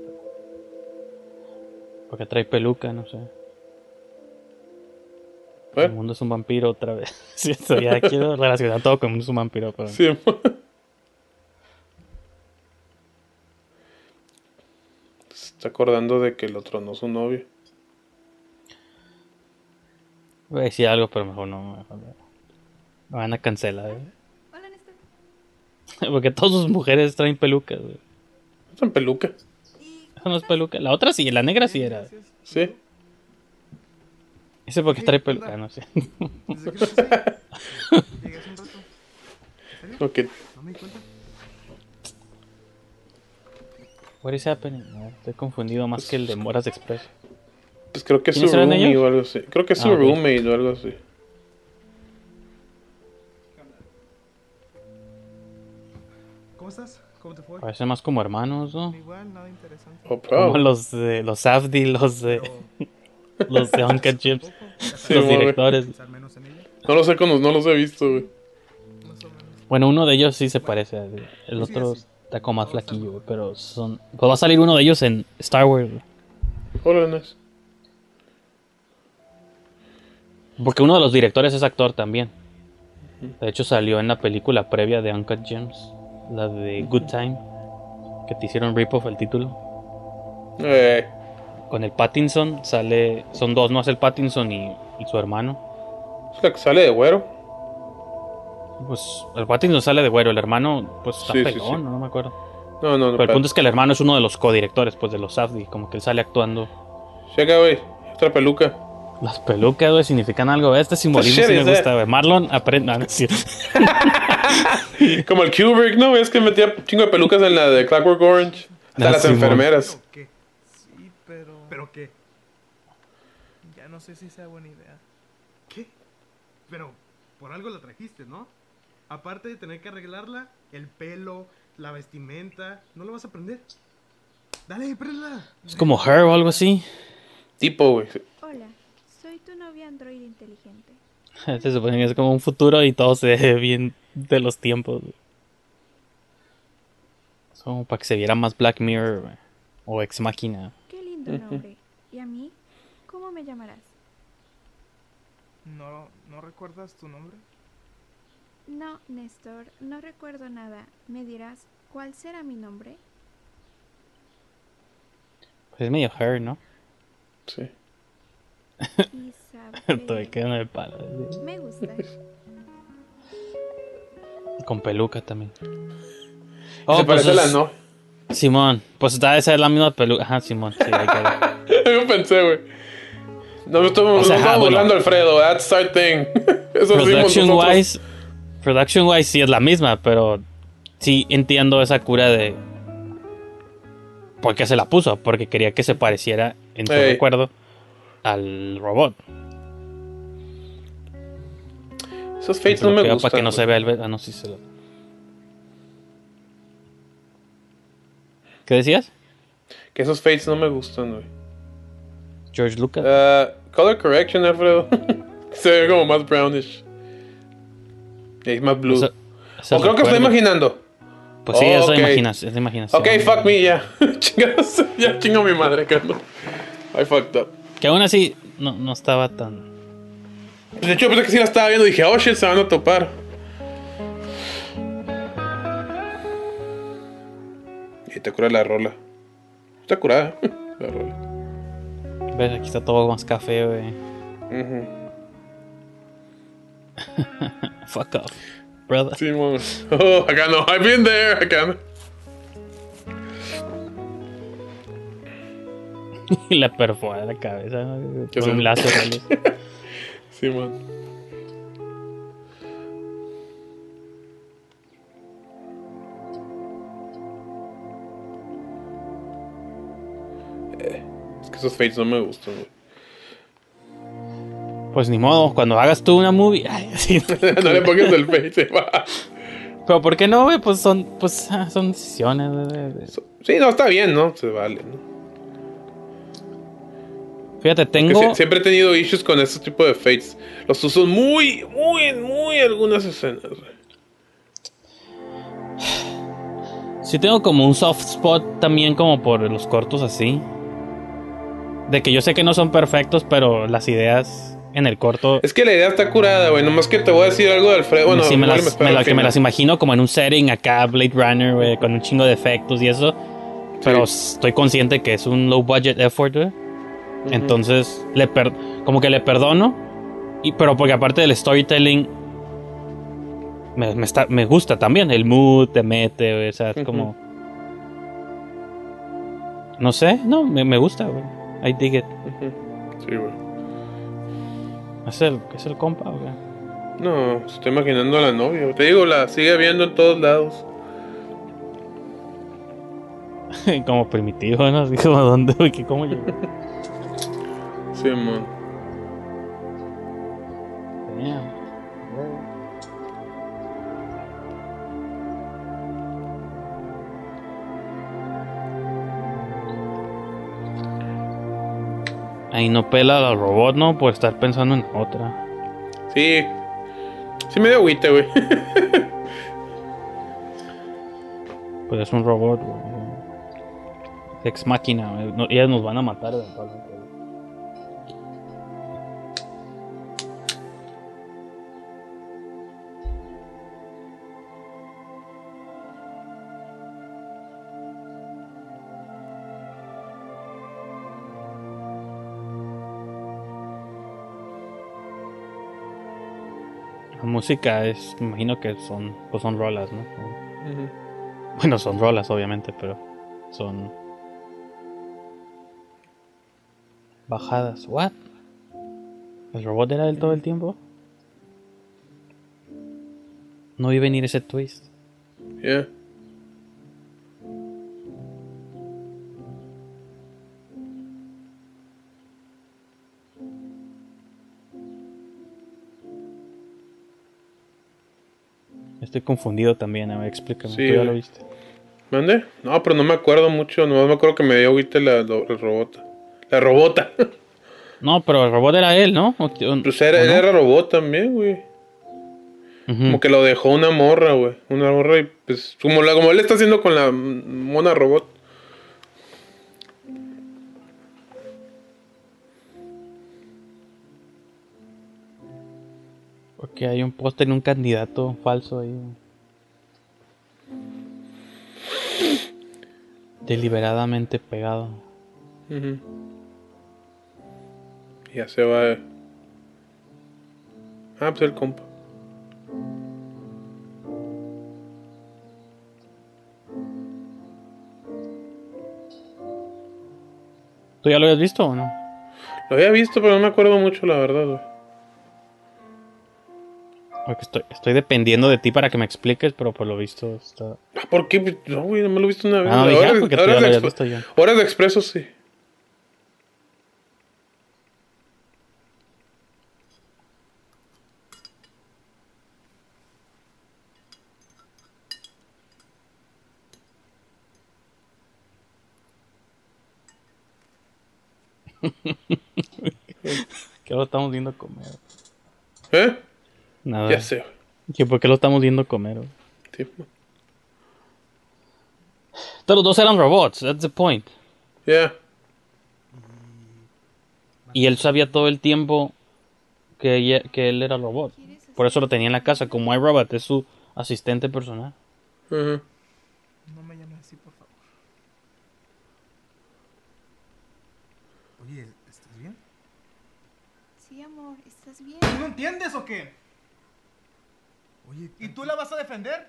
Porque trae peluca, no sé. El Bueno. mundo es un vampiro otra vez. Sí, eso ya quiero relacionar todo con el mundo es un vampiro, pero. Sí, Se está acordando de que el otro no es su novio. Voy a decir algo, pero mejor no. Mejor no. Me van a cancelar, ¿eh? Hola, Néstor. Porque todas sus mujeres traen pelucas, güey. Es en peluca. Esa no es peluca. La otra sí, la negra sí era. Sí. Ese porque trae peluca, no sé. Desde que empecé, llegué hace un rato. ¿En serio? Ok. No me di cuenta. What is happening? No, estoy confundido más que el de Moras Express. Pues creo que es su ¿Quiénes eran roomie ellos? o algo así. Creo que es su Ah, ok. roommate o algo así. ¿Cómo estás? ¿Cómo te fue? Parece más como hermanos, ¿no? Igual, nada interesante. Oh, Como los de los Afdi, los de los de Uncut Chips, Sí, los directores. No los, he no los he visto, güey. Más o menos. Bueno, uno de ellos sí se parece, al- el otro está como más flaquillo, güey, pero son pues va a salir uno de ellos en Star Wars. güey. Hola, nice. Porque uno de los directores es actor también. De hecho salió en la película previa de Uncut Gems, la de Good Time, que te hicieron rip-off el título. Eh, Con el Pattinson sale, son dos, no es el Pattinson y, y su hermano. es la que sale de güero. Pues el Pattinson sale de güero, el hermano pues está Sí, pelón, sí. no me acuerdo. No, no, no. Pero el punto es que el hermano es uno de los codirectores, pues de los Safdie, como que él sale actuando. Checa, güey. Otra peluca. Las pelucas, güey, significan algo. Este simbolismo sí me gusta, that? güey. Marlon aprende. Ah, no, sí. Como el Kubrick, ¿no? Es que metía chingo de pelucas en la de Clockwork Orange. Hasta Ah, las Simón. enfermeras. ¿Pero qué? Sí, pero... ¿Pero qué? Ya no sé si sea buena idea. ¿Qué? Pero por algo la trajiste, ¿no? Aparte de tener que arreglarla, el pelo, la vestimenta, ¿no lo vas a aprender? Dale, prenda. Es como Her o algo así. Tipo, güey. Hola, soy tu novia androide inteligente. Se supone que es como un futuro y todo se ve bien de los tiempos. güey. Es como para que se viera más Black Mirror güey. o Ex Máquina. Qué lindo nombre. ¿Y a mí? ¿Cómo me llamarás? ¿No, ¿No recuerdas tu nombre? No, Néstor, no recuerdo nada. ¿Me dirás cuál será mi nombre? Pues es medio Her, ¿no? Sí. Isabel. queda en el palo. Me gusta. Con peluca también. se Oh, pues parece a la es- no. Simón, pues da esa es la misma peluca. Ajá, Simón, sí, ahí queda. Yo pensé, güey. No me estoy O sea, no bueno. burlando, Alfredo. That's our thing. Eso Production nosotros. wise, production wise sí es la misma, pero sí entiendo esa cura de por qué se la puso, porque quería que se pareciera en su Ey. recuerdo al robot. Esos fates no me gustan. Para que no se vea el... Ah, no, sí se lo... ¿Qué decías? Que esos fates no me gustan, güey. George Lucas. Uh, color correction, Alfredo. se ve como más brownish. Es más blue. Eso- eso o creo que estoy recuerdo. imaginando. Pues sí, eso Ok. de imaginación, es de imaginación. Ok, fuck me, ya. Ya chingo mi madre, Carlos. I fucked up. Que aún así no, no estaba tan... De hecho, pensé que sí la estaba viendo. Dije, oh shit, se van a topar. Y te cura la rola. Está curada. La rola. ¿Ves? Aquí está todo más café, güey. Ujú. Fuck off, brother. Sí, mon. Oh, acá no. I've been there. I no. Y le perfora la cabeza, ¿no? Con son? un láser. ¿no? Sí, man. Eh, es que esos fates no me gustan, güey. Pues ni modo, cuando hagas tú una movie... Ay, así. no le pongas el va. Pero ¿por qué no, güey? Pues son, pues, ah, son decisiones. Sí, no, está bien, ¿no? Se vale, ¿no? Fíjate, tengo... sie- siempre he tenido issues con este tipo de fates. Los uso muy, muy, muy algunas escenas, güey. Sí tengo como un soft spot también como por los cortos así. De que yo sé que no son perfectos, pero las ideas en el corto... Es que la idea está curada, güey. Nomás que te voy a decir algo de Alfredo. Bueno, sí, me las, me la- que me las imagino como en un setting acá, Blade Runner, güey, con un chingo de efectos y eso. Pero estoy consciente que es un low budget effort, güey. Entonces, le per- como que le perdono. Y, pero porque aparte del storytelling, me, me está, me gusta también. El mood te mete, güey. O sea, es como. No sé, no, me, me gusta, güey. I dig it. Sí, güey. Es el, es el compa, güey. No, se estoy imaginando a la novia. Te digo, la sigue viendo en todos lados. como primitivo, ¿no? Así como, ¿dónde, güey? ¿Qué- ¿Cómo llegó? Sí, man. Damn. Ahí no pela al robot, ¿no? Por estar pensando en otra. Sí. Sí me dio agüita, güey. Pues es un robot, güey. Ex máquina, güey. No, ellas nos van a matar eventualmente. Música es, me imagino que son, pues son rolas, ¿no? Bueno, son rolas, obviamente, pero son bajadas. ¿What? ¿El robot era del todo el tiempo? No vi venir ese twist. Yeah. Estoy confundido también, a ver, explícame. Sí, ¿Tú ya lo viste? ¿Mande? No, pero no me acuerdo mucho. No me acuerdo que me dio agüita la, lo- el robota. La robota. No, pero el robot era él, ¿no? ¿O- Pues era, él no? era robot también, güey. Como que lo dejó una morra, güey. Una morra y pues como, la, como él está haciendo con la mona robot. Porque hay un póster en un candidato falso ahí. Deliberadamente pegado. Ujú. Ya se va. Ah, pues el compa. ¿Tú ya lo habías visto o no? Lo había visto, pero no me acuerdo mucho, la verdad, güey. Porque estoy, estoy dependiendo de ti para que me expliques, pero por lo visto está... Ah, ¿Por qué? No, güey, no me lo he visto una vez. Ah, ah, Horas- porque tú ya horas lo de visto ya. Horas de expreso, sí. ¿Qué lo estamos viendo comer? ¿Eh? Nada. Ya sé. Que por qué lo estamos viendo comer, güey. Sí. Pero los dos eran robots, that's the point. Yeah. Y él sabía todo el tiempo que, ella- que él era robot. Por eso lo tenía en la casa, como iRobot, es su asistente personal. Ujú. No me llames así, por favor. Oye, ¿estás bien? Sí, amor, ¿estás bien? ¿Tú no entiendes o qué? Oye, ¿y tú la vas a defender?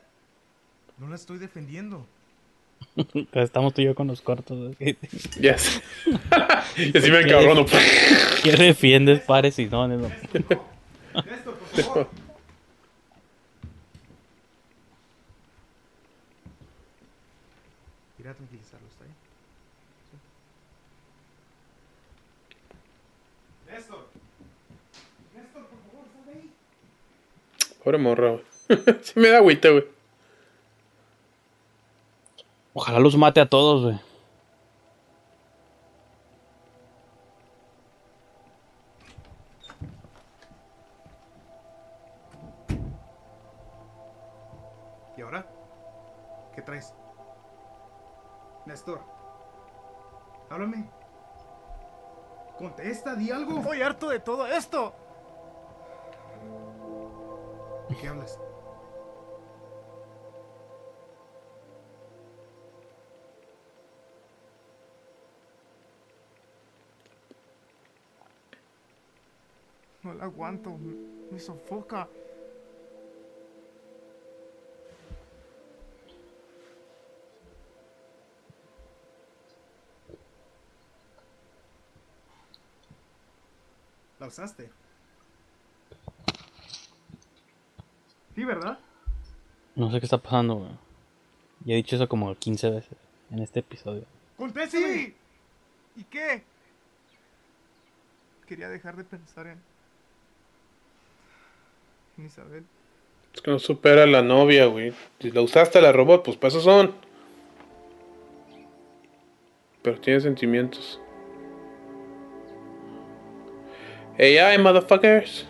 No la estoy defendiendo. Estamos tú y yo con los cortos. Yes. y así me encabrono. ¿Qué defiendes, pares y dones? no? Néstor, por favor. Iré a tranquilizarlo, ¿está bien? Sí. Néstor. Néstor, por favor, sal de ahí. Pobre morra, güey. sí me da agüita, güey. Ojalá los mate a todos, güey. ¿Y ahora? ¿Qué traes? Néstor. Háblame. Contesta, di algo. Estoy harto de todo esto. ¿De qué hablas? No la aguanto. Me, me sofoca. ¿La usaste? Sí, ¿verdad? No sé qué está pasando, güey. Ya he dicho eso como 15 veces en este episodio. ¡Contéstame! ¿Y qué? Quería dejar de pensar en... en Isabel. Es que no supera a la novia, güey. Si la usaste a la robot, pues para eso son. Pero tiene sentimientos. AI, motherfuckers.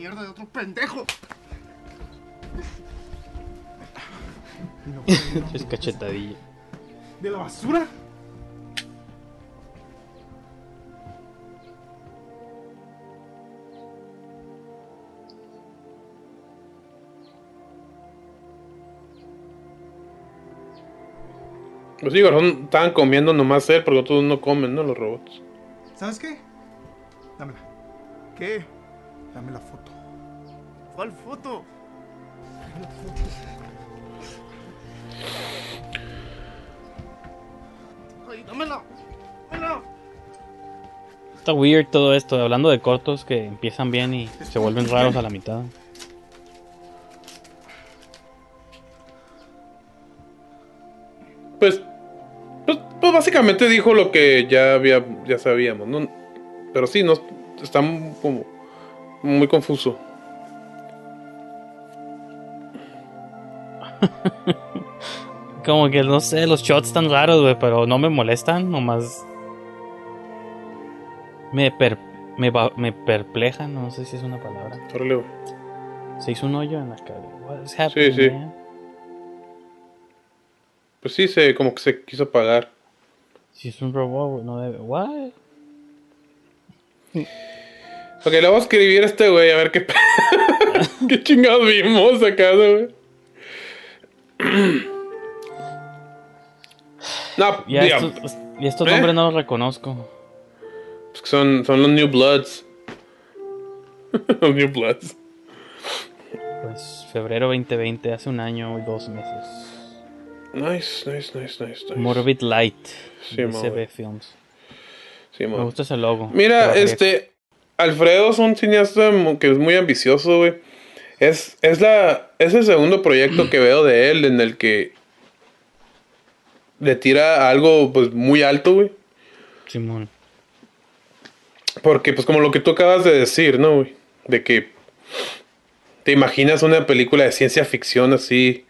Mierda de otro pendejo. es cachetadilla. ¿De la basura? Pues digo, son- estaban comiendo nomás él, porque todos no comen, ¿no? Los robots. ¿Sabes qué? Dámela. ¿Qué? Dame la foto. ¿Cuál foto? Dame la foto. Ay, dámela. Dámela. Está weird todo esto, hablando de cortos que empiezan bien y se vuelven raros a la mitad. Pues, pues, pues básicamente dijo lo que ya había, ya sabíamos, ¿no? Pero sí, no, está m- como muy confuso. Como que no sé, los shots están raros, güey, pero no me molestan, nomás. Me, per- me, me perplejan, no sé si es una palabra. Güey. Se hizo un hoyo en la cara. What is Sí, happening, sí. man? Pues sí, se, como que se quiso apagar. Si es un robot, no debe. What? Ok, le voy a escribir a este güey a ver qué, qué chingados vimos acá, güey. No, Ya diga, estos, y estos ¿Eh? nombres no los reconozco. pues que son, son los New Bloods. los New Bloods. Pues febrero 2020, hace un año y dos meses. Nice, nice, nice, nice, nice. Morbid Light. Sí, CB. Films. Sí. Me gusta ese logo. Mira, este. Alfredo es un cineasta que es muy ambicioso, güey. Es, es, la, es el segundo proyecto que veo de él en el que le tira algo pues muy alto, güey. Simón. Porque, pues, como lo que tú acabas de decir, ¿no, güey? De que te imaginas una película de ciencia ficción así.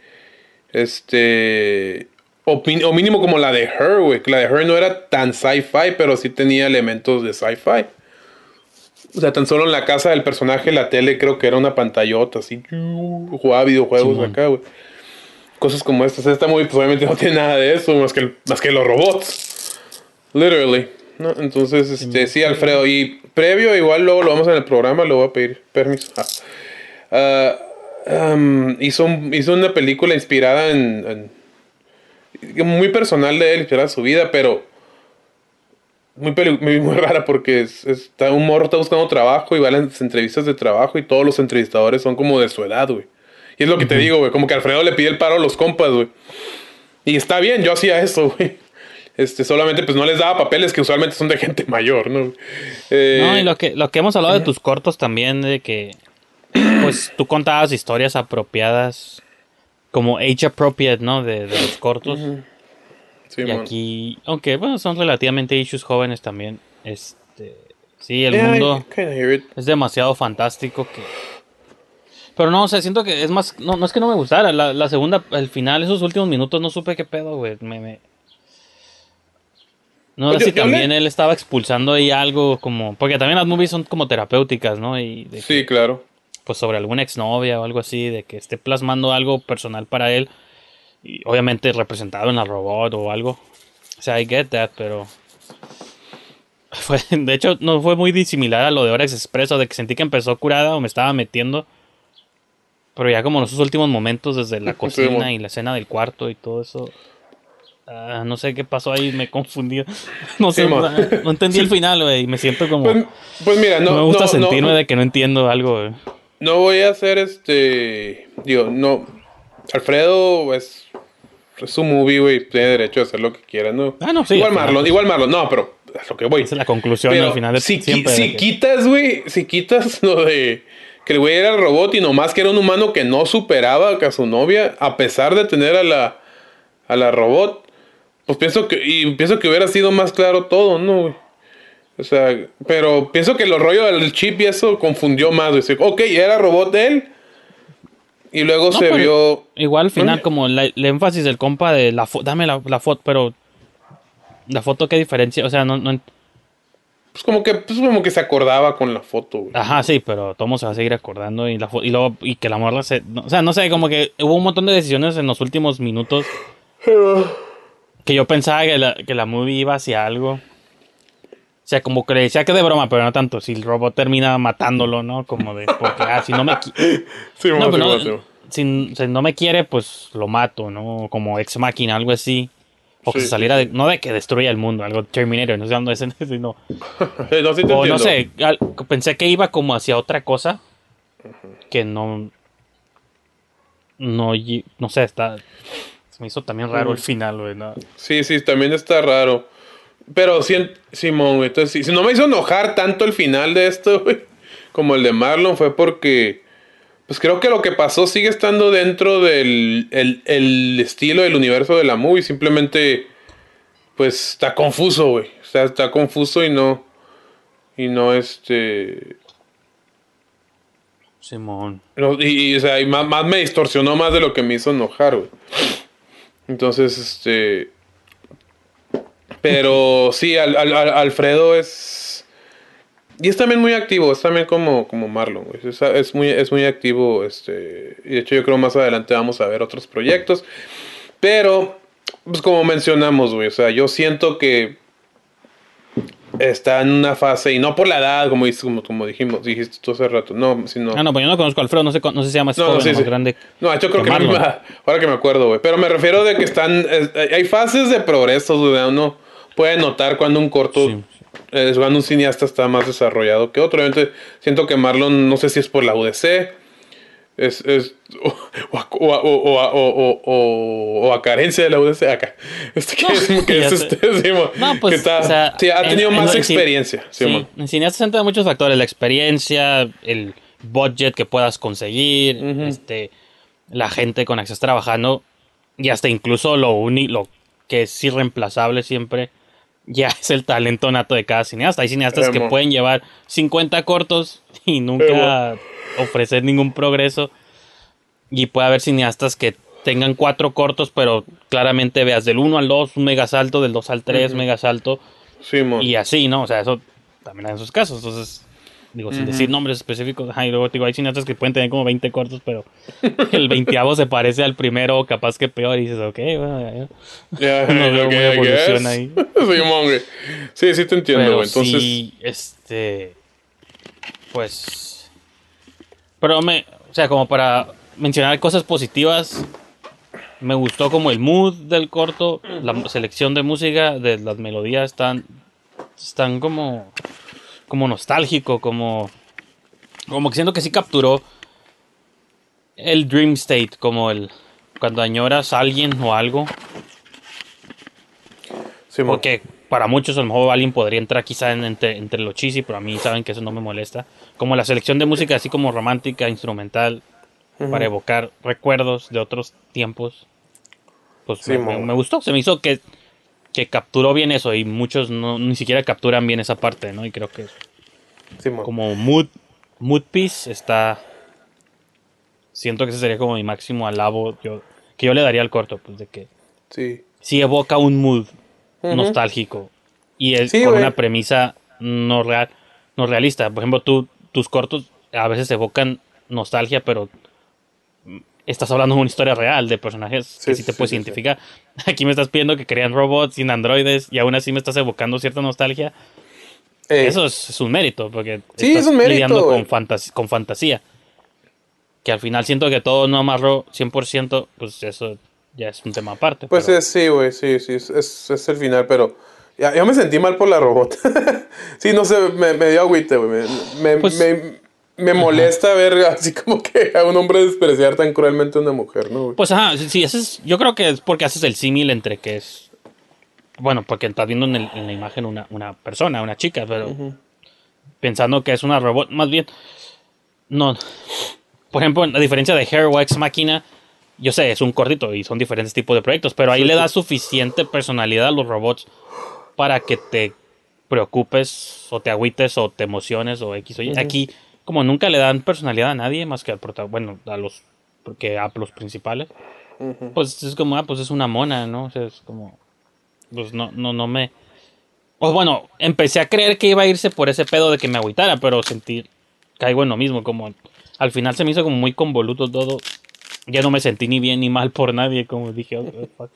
Este. O, o mínimo como la de Her, güey. Que la de Her no era tan sci-fi, pero sí tenía elementos de sci-fi. O sea, tan solo en la casa del personaje, la tele creo que era una pantallota, así. Jugaba videojuegos Simón. acá, güey. Cosas como estas. Esta movie, pues obviamente no tiene nada de eso, más que, el- más que los robots. Literally. ¿no? Entonces, este, sí, Alfredo. Y previo, igual luego lo vamos en el programa, le voy a pedir permiso. Ah. Ah, um, hizo, un- hizo una película inspirada en, en- Muy personal de él, inspirada en su vida, pero muy, muy, muy rara porque es, está, un morro está buscando trabajo y va a las entrevistas de trabajo y todos los entrevistadores son como de su edad, güey. Y es lo que te digo, güey, como que Alfredo le pide el paro a los compas, güey. Y está bien, yo hacía eso, güey. Este, solamente pues no les daba papeles que usualmente son de gente mayor, ¿no? Eh, No, y lo que, lo que hemos hablado de tus cortos también, de que pues tú contabas historias apropiadas, como age appropriate, ¿no? De, de los cortos. Sí, y man. aquí, aunque bueno, son relativamente issues jóvenes también. Este, sí, el Yeah, I mundo es demasiado fantástico que... Pero no, o sea, siento que es más... No, no es que no me gustara. La, la segunda, el final, esos últimos minutos, no supe qué pedo, güey. Me, me- No sé si también él estaba expulsando ahí algo como... Porque también las movies son como terapéuticas, ¿no? Y de Sí, claro. pues sobre alguna exnovia o algo así, de que esté plasmando algo personal para él, y obviamente representado en la robot o algo. O sea, I get that, pero fue, de hecho no fue muy disimilar a lo de Orex Expresso, de que sentí que empezó curada o me estaba metiendo. Pero ya como en esos últimos momentos, desde la cocina y la escena del cuarto y todo eso. ah, no sé qué pasó ahí, me confundí. No sé, Sí, no, no entendí el final, güey. Me siento como. Pues, pues mira, no, no me gusta no, sentirme de que no entiendo algo, güey. No voy a hacer este. Digo, no. Alfredo es. Es su movie, güey. Tiene derecho a hacer lo que quiera, ¿no? Ah, no, sí, Igual Marlon, igual Marlon. No, pero a lo que voy. Esa es la conclusión Pero al final de si, de si que- quitas, güey, si quitas lo de que el güey era el robot y nomás que era un humano que no superaba a su novia, a pesar de tener a la, a la robot, pues pienso que, y pienso que hubiera sido más claro todo, ¿no, güey? O sea, pero pienso que los rollo del chip y eso confundió más, güey. Ok, era robot de él. Y luego No, se pero vio. Igual al final, como la- el énfasis del compa de la foto, dame la, la foto, pero la foto qué diferencia, o sea, no, no Pues como que, pues como que se acordaba con la foto, güey. ajá, sí, pero todo se va a seguir acordando y la y luego y que la morra se, no, o sea, no sé, como que hubo un montón de decisiones en los últimos minutos que yo pensaba que la, que la movie iba hacia algo. O sea, como que le decía que de broma, pero no tanto. Si el robot termina matándolo, ¿no? Como de, porque, ah, si no me, qui- Sí, No, pero no, si, si no me quiere, pues lo mato, ¿no? Como ex máquina, algo así. O que Sí, saliera de. No de que destruya el mundo, algo Terminator, no sé dónde es ese, no. Sí O no sé, al- pensé que iba como hacia otra cosa. Que no. No, no sé, está. Se me hizo también raro el Ujú. final, güey. ¿no? Sí, sí, también está raro. Pero sí, Simón, güey. Entonces, si, si no me hizo enojar tanto el final de esto, güey, como el de Marlon, fue porque. Pues creo que lo que pasó sigue estando dentro del el, el estilo del universo de la movie. Simplemente. Pues está confuso, güey. O sea, está confuso y no. Y no este. Simón. No, y, y, o sea, y más, más me distorsionó más de lo que me hizo enojar, güey. Entonces, este. Pero sí, Al- Al- Al- Alfredo es. Y es también muy activo, es también como, como Marlon, güey. Es, es muy, es muy activo, este. Y de hecho, yo creo más adelante vamos a ver otros proyectos. Pero, pues como mencionamos, güey. O sea, yo siento que está en una fase, y no por la edad, como, como, como dijimos, dijiste tú hace rato, no, sino... Ah, no, pues yo no conozco a Alfredo, no sé, no sé si se llama ese No, joven sí, más grande. No, yo creo que, no, ahora que me acuerdo, güey. Pero me refiero de que están, eh, hay fases de progreso, güey. Uno puede notar cuando un corto, cuando un cineasta está más desarrollado que otro. Obviamente siento que Marlon, no sé si es por la UDC, es, es o, o, a- o, o, carencia de la UDC acá. Este, que es, que este, sí, No, pues, que está- o sea, sí, ha en- tenido en- más en experiencia. sí, Sí, en cineasta se centra en muchos factores, la experiencia, el budget que puedas conseguir, este, la gente con la que estás trabajando y hasta incluso lo uni, lo que es irreemplazable siempre ya es el talento nato de cada cineasta. Hay cineastas que pueden llevar 50 cortos y nunca ofrecer ningún progreso y puede haber cineastas que tengan cuatro cortos pero claramente veas del 1 al 2 un mega salto, del 2 al 3 Ujú. mega salto Sí, mo. y así, ¿no? O sea, eso también hay en sus casos. Entonces, Digo, sin decir nombres específicos. Ajá, y luego digo, hay cineastas que pueden tener como 20 cortos, pero el veintiavo se parece al primero, capaz que peor. Y dices, ok, bueno, ya, ya. Ya, No veo ok, muy I evolución ahí. Sí. Sí, sí te entiendo, Pero. Entonces, sí, este. Pues. Pero me. O sea, como para mencionar cosas positivas. Me gustó como el mood del corto. La selección de música, de las melodías están. Están como. Como nostálgico, como. Como que siento que sí capturó. El dream state, como el. Cuando añoras a alguien o algo. sí. Porque para muchos a lo mejor alguien podría entrar quizá en- entre, entre lo cheesy, pero a mí saben que eso no me molesta. Como la selección de música así como romántica, instrumental, para evocar recuerdos de otros tiempos. Pues Sí, me, mo. me- me gustó, se me hizo que, que capturó bien eso y muchos no, ni siquiera capturan bien esa parte, ¿no? Y creo que Sí, como mood, mood piece está... Siento que ese sería como mi máximo alabo yo, que yo le daría al corto, pues de que Sí. sí evoca un mood nostálgico y es Sí, con una premisa no real no realista por ejemplo tú tus cortos a veces evocan nostalgia pero estás hablando de una historia real de personajes que sí, te sí, puedes sí, identificar. Aquí me estás pidiendo que crean robots sin androides y aún así me estás evocando cierta nostalgia. Eh, eso es, es un mérito porque Sí, estás es un mérito, lidiando con, fantas- con fantasía. Que al final siento que todo no amarró 100% pues eso ya es un tema aparte Pues pero- es, sí, güey, sí, sí, es, es, es el final, pero ya, yo me sentí mal por la robot. sí, no sé, me, me dio agüite, güey. Me, me, Pues- me, me molesta ver así como que a un hombre despreciar tan cruelmente a una mujer, ¿no? güey? Pues ajá, sí, sí, ese es, yo creo que es porque haces el símil entre que es. Bueno, porque estás viendo en, el- en la imagen una, una persona, una chica, pero pensando que es una robot, más bien. No. Por ejemplo, a diferencia de Hair Ex Máquina, yo sé, es un cortito y son diferentes tipos de proyectos, pero ahí le da suficiente personalidad a los robots para que te preocupes o te agüites o te emociones o X o Y. Aquí, como nunca le dan personalidad a nadie más que al protagonista, bueno, a los, porque a los principales pues es como, ah, pues es una mona, ¿no? O sea, es como, pues no, no, no me... O bueno, empecé a creer que iba a irse por ese pedo de que me agüitara, pero sentí, caigo en lo mismo, como al final se me hizo como muy convoluto todo. Ya no me sentí ni bien ni mal por nadie, como dije, oh, fuck.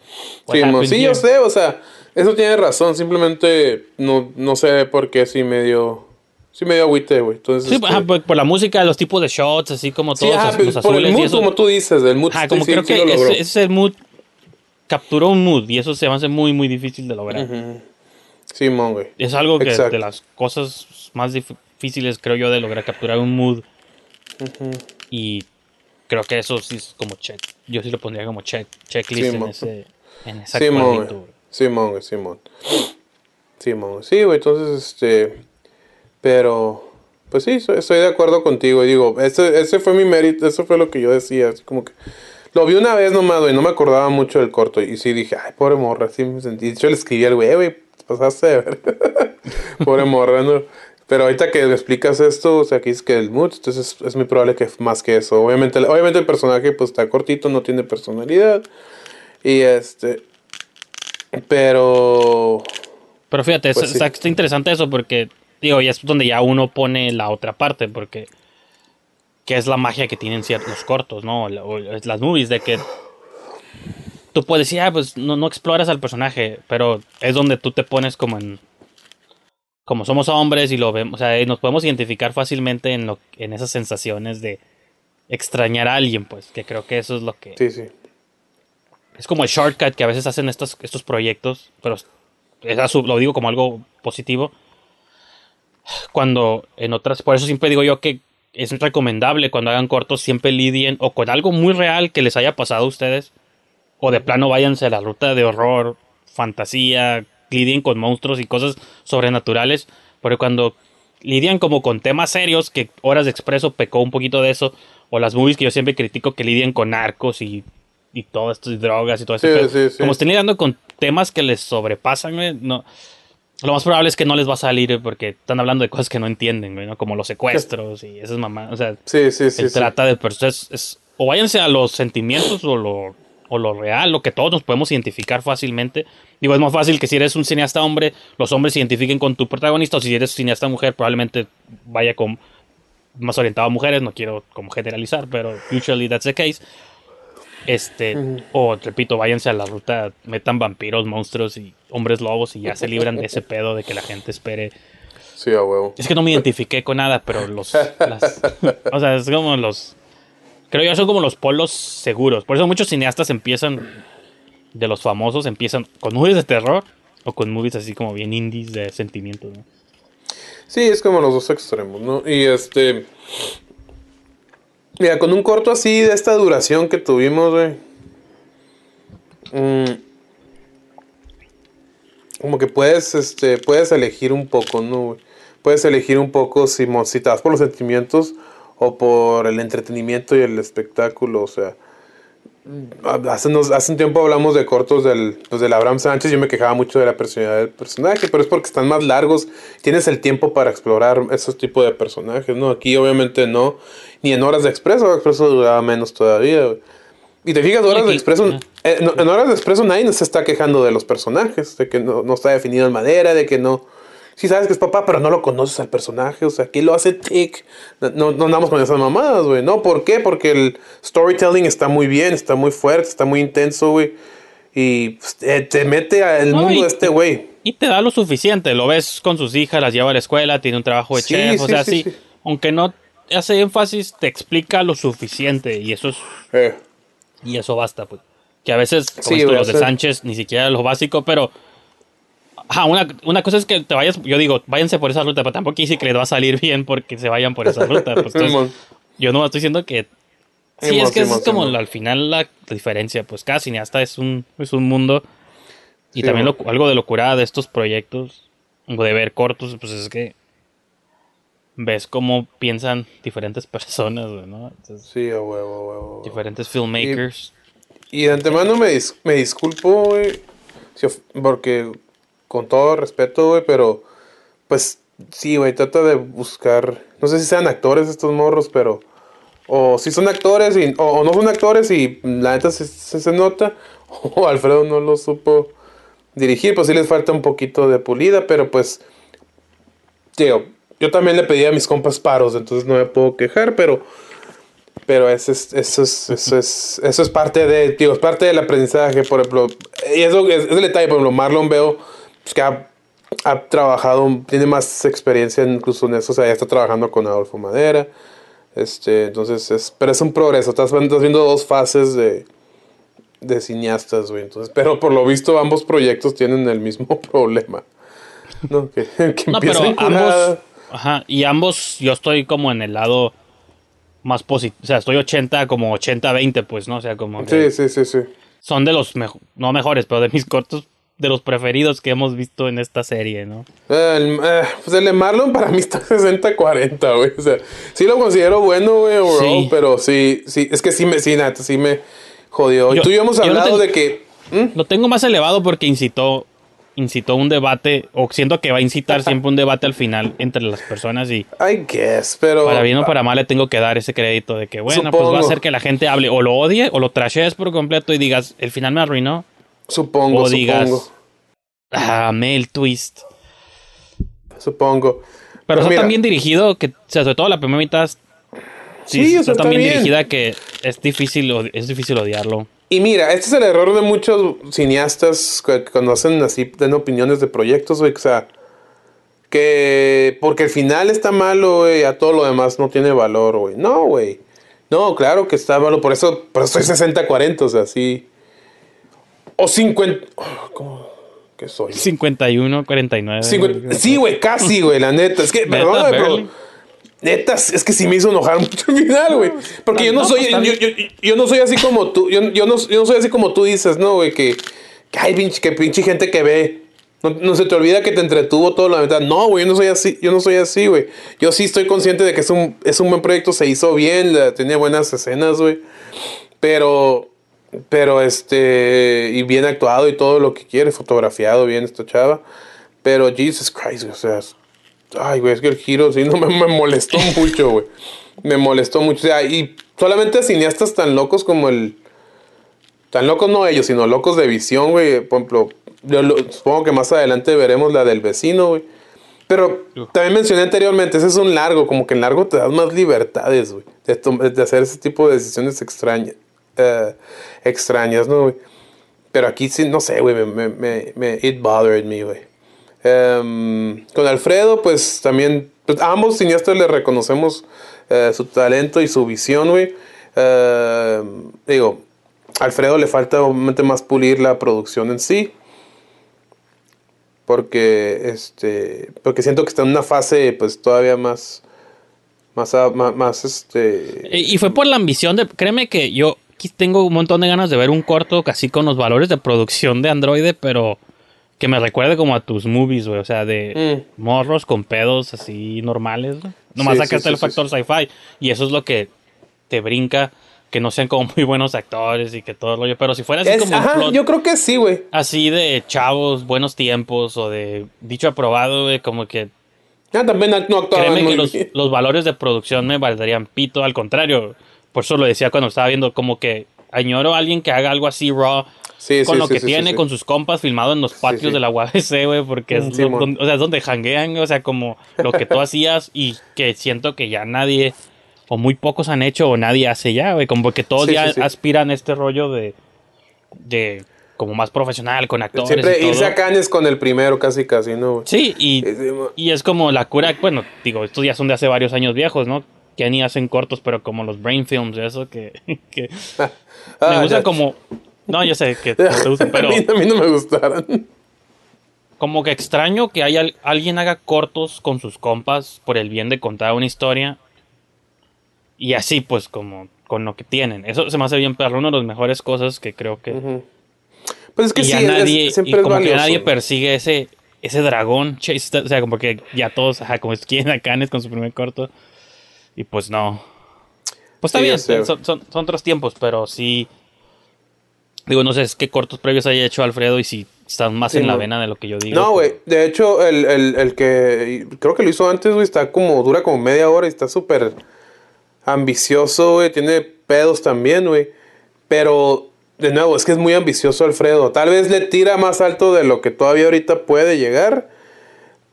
Sí, sí, yo sé, o sea, eso tiene razón, simplemente no, no sé por qué sí me dio, sí me dio agüite, güey. Entonces, Sí, este, ajá, por, por la música, los tipos de shots, así como sí, todos ajá, los, los por el azules y mood, eso. como tú dices, del mood, Ajá, sí, como sí, creo sí que ese, ese es el mood, capturó un mood y eso se me hace muy, muy difícil de lograr. Ujú. Simón, güey. Es algo que Exacto. de las cosas más difíciles, creo yo, de lograr capturar un mood. Y creo que eso sí es como check. Yo sí lo pondría como check, checklist Sí, en, ese, en esa Simón. Simón, Simón. Simón. Sí, güey, entonces, este. Pero. Pues sí, estoy, de acuerdo contigo. Y digo, ese, ese fue mi mérito, eso fue lo que yo decía. Así como que. Lo vi una vez nomás, güey, no me acordaba mucho del corto. Y sí dije, ay, pobre morra, sí me sentí. Yo le escribí al güey, "Eh, güey, te pasaste de ver. pobre morra, ¿no? Pero ahorita que me explicas esto, o sea, que dices que el mood, entonces es, es muy probable que más que eso. Obviamente, obviamente el personaje pues está cortito, no tiene personalidad. Y este. Pero. Pero fíjate, es- Pues sí. está interesante eso porque, digo, ya es donde ya uno pone la otra parte, porque que es la magia que tienen ciertos cortos, ¿no? O, las movies, de que tú puedes decir, ah, pues no, no exploras al personaje, pero es donde tú te pones como en... Como somos hombres y lo vemos, o sea, nos podemos identificar fácilmente en, lo, en esas sensaciones de extrañar a alguien, pues, que creo que eso es lo que... Sí, sí. Es como el shortcut que a veces hacen estos, estos proyectos, pero es a su- lo digo como algo positivo. Cuando en otras, por eso siempre digo yo que es recomendable cuando hagan cortos, siempre lidien o con algo muy real que les haya pasado a ustedes, o de plano váyanse a la ruta de horror, fantasía, lidien con monstruos y cosas sobrenaturales, porque cuando lidian como con temas serios, que Horas de Expreso pecó un poquito de eso, o las movies que yo siempre critico que lidian con narcos y, y todo esto, y drogas y todo eso. Sí, sí, sí. Como estén lidiando con temas que les sobrepasan, no. Lo más probable es que no les va a salir porque están hablando de cosas que no entienden, ¿no? Como los secuestros y esas mamás. O sea, Sí, sí, sí. trata de personas. Es, o váyanse a los sentimientos o lo, o lo real, lo que todos nos podemos identificar fácilmente. Digo, es más fácil que si eres un cineasta hombre, los hombres se identifiquen con tu protagonista, o si eres cineasta mujer, probablemente vaya con más orientado a mujeres, no quiero como generalizar, pero usually that's the case. Este, o repito, váyanse a la ruta, metan vampiros, monstruos y hombres lobos y ya se libran de ese pedo de que la gente espere. Sí, a huevo. Es que no me identifiqué con nada, pero los. las- o sea, es como los. Creo yo son como los polos seguros. Por eso muchos cineastas empiezan. De los famosos empiezan con movies de terror o con movies así como bien indies de sentimientos. ¿no? Sí, es como los dos extremos, ¿no? Y este. Mira, con un corto así de esta duración que tuvimos, güey. mm, como que puedes, este, puedes elegir un poco, ¿no? Puedes elegir un poco si, si te vas por los sentimientos o por el entretenimiento y el espectáculo, o sea. Hace, unos- hace un tiempo hablamos de cortos del, pues del Abraham Sánchez. Yo me quejaba mucho de la personalidad del personaje, pero es porque están más largos. Tienes el tiempo para explorar esos tipos de personajes, ¿no? Aquí, obviamente, no. Ni en Horas de Expreso. Expreso duraba menos todavía. Y te fijas, Horas de Expreso. eh, no- en Horas de Expreso nadie se está quejando de los personajes, de que no, no está definido en madera, de que no. Sí sabes que es papá, pero no lo conoces al personaje, o sea, ¿qué lo hace tic? No, no, andamos con esas mamadas, güey, ¿no? ¿Por qué? Porque el storytelling está muy bien, está muy fuerte, está muy intenso, güey. Y pues, te mete al No, mundo de este güey. Y te da lo suficiente. Lo ves con sus hijas, las lleva a la escuela, tiene un trabajo de Sí, chef. o sea, sí, sí. Aunque no hace énfasis, te explica lo suficiente. Y eso es. Eh, Y eso basta, pues. Que a veces, como Sí, esto, los de Sánchez, ni siquiera lo básico, pero. Ajá, una, una cosa es que te vayas, yo digo, váyanse por esa ruta, pero tampoco quise que les va a salir bien porque se vayan por esa ruta. Pues, entonces, yo no estoy diciendo que. Sí, Simón, es que Simón, es como al final la diferencia, pues cada cineasta es un, es un mundo. Y Sí, también lo- algo de locura de estos proyectos, o de ver cortos, pues es que ves cómo piensan diferentes personas, güey, ¿no? Entonces, sí, a huevo, a huevo. diferentes filmmakers. Y de antemano me, dis- me disculpo, güey. porque con todo respeto, güey, pero pues sí, güey, trata de buscar. No sé si sean actores estos morros, pero. O si son actores y, o, o no son actores y la neta se, se, se nota. O Alfredo no lo supo dirigir, pues sí les falta un poquito de pulida, pero pues. Digo, yo también le pedí a mis compas paros, entonces no me puedo quejar, pero. Pero eso es, eso es, eso es, eso es parte de, digo, es parte del aprendizaje, por ejemplo. Y eso es, es el detalle, por ejemplo, Marlon veo pues, que ha, ha trabajado, tiene más experiencia incluso en eso, o sea, ya está trabajando con Adolfo Madera. Este, entonces, es, pero es un progreso, estás, estás viendo dos fases de, de cineastas, güey. Entonces, pero por lo visto ambos proyectos tienen el mismo problema. ¿no? Que, que No, pero empiezan ambos. Ajá, y ambos, yo estoy como en el lado más positivo. O sea, estoy 80, como 80-20, pues, ¿no? O sea, como. Sí, sí, sí, sí. Son de los mejores. No mejores, pero de mis cortos. De los preferidos que hemos visto en esta serie, ¿no? Eh, el, eh, pues el de Marlon para mí está 60-40, güey. O sea, sí lo considero bueno, güey, Sí. pero sí, sí, es que sí me, sí, neta, sí me jodió. Y tú y yo hemos yo hablado tengo- de que. ¿Mm? Lo tengo más elevado porque incitó. Incitó un debate. O siento que va a incitar siempre un debate al final entre las personas. Y I guess, pero. para bien o para mal le tengo que dar ese crédito de que, bueno, pues va a hacer que la gente hable. O lo odie, o lo trashees por completo y digas, el final me arruinó. Supongo, o digas, supongo. ah, me el twist. Supongo. Pero está mira, tan bien dirigido que, o sea, sobre todo la primera mitad. Sí, sea, está tan bien, bien. dirigida que es difícil, es difícil odiarlo. Y mira, este es el error de muchos cineastas que cuando hacen así, dan opiniones de proyectos, güey. O sea, que porque el final está malo, güey, a todo lo demás no tiene valor, güey. No, güey. No, claro que está malo, por eso, por eso soy 60-40, o sea, sí. O 50. oh, ¿Cómo? ¿Qué soy? 51, 49. 50 sí, güey, casi, güey, la neta. Es que, perdóname, pero. Neta, es que sí me hizo enojar mucho el final, güey. Porque yo no, no, soy, pues, yo, yo- yo no soy así como tú, yo, yo no, yo no soy así como tú dices, ¿no, güey? Que, que hay pinche, que pinche gente que ve. No, no se te olvida que te entretuvo todo la mitad. No, güey, yo no soy así, yo no soy así, güey. Yo sí estoy consciente de que es un, es un buen proyecto, se hizo bien, la- tenía buenas escenas, güey. Pero, pero este, y bien actuado y todo lo que quiere, fotografiado bien esta chava. Pero Jesus Christ, o sea, ay, güey, es que el giro sí no me, me molestó mucho, güey. Me molestó mucho. O sea, y solamente cineastas tan locos como el. tan locos no ellos, sino locos de visión, güey. Por ejemplo, yo lo- supongo que más adelante veremos la del vecino, güey. Pero también mencioné anteriormente, ese es un largo, como que en largo te das más libertades, güey. De, hacer ese tipo de decisiones extrañas, eh, extrañas, ¿no, güey? Pero aquí sí, no sé, güey, me, me, me, me- it bothered me, güey. Em, con Alfredo, pues también, pues, ambos cineastas le reconocemos eh, su talento y su visión, güey. Em, digo, Alfredo le falta obviamente más pulir la producción en sí. Porque, este, porque siento que está en una fase, pues, todavía más, más, más, este... Y fue por la ambición de. Créeme que yo tengo un montón de ganas de ver un corto casi con los valores de producción de Android, pero que me recuerde como a tus movies, güey. O sea, de morros con pedos así normales, güey. Nomás Mm. Sí, sí, el factor sci-fi. Y eso es lo que te brinca. Que no sean como muy buenos actores y que todo el rollo. Pero si fuera así Es- como. un ajá, plot yo creo que sí, güey. Así de chavos, buenos tiempos o de dicho aprobado, güey, como que Ah, también no actuaban Créeme muy que los, bien. los valores de producción me valdrían pito, al contrario. Por eso lo decía cuando estaba viendo, como que añoro a alguien que haga algo así raw. Sí, con sí, lo sí, que tiene, con sus compas filmado en los patios de la UABC, güey, porque es, Mm, lo- donde, o sea, es donde janguean, o sea, como lo que tú hacías y que siento que ya nadie, o muy pocos han hecho, o nadie hace ya, güey, como que todos ya aspiran a este rollo de, de como más profesional, con actores. Siempre y todo. irse a Cannes con el primero, casi, casi, ¿no? Sí, y, y es como la cura, bueno, digo, estos ya son de hace varios años viejos, ¿no? Que ni hacen cortos, pero como los brain films, eso que, que me Ah, gusta ya. como, no, yo sé que no te gustan, pero a, mí, a mí no me gustaron. como que extraño que haya, alguien haga cortos con sus compas por el bien de contar una historia y así, pues, como con lo que tienen. Eso se me hace bien perro, una de las mejores cosas que creo que... Pues es que y sí, ya es- nadie, siempre y es como que nadie ¿no? persigue ese, ese dragón, chase, o sea, como que ya todos, ajá, como quieren a Canes con su primer corto, y pues no. Pues está Sí, bien, son, son, son otros tiempos, pero sí, digo, no sé es qué cortos previos haya hecho Alfredo y si están más Sí, en la vena de lo que yo digo. No, güey. De hecho, el, el, el que creo que lo hizo antes, güey, está como, dura como media hora y está súper ambicioso, güey. Tiene pedos también, güey. Pero, de nuevo, es que es muy ambicioso Alfredo. Tal vez le tira más alto de lo que todavía ahorita puede llegar.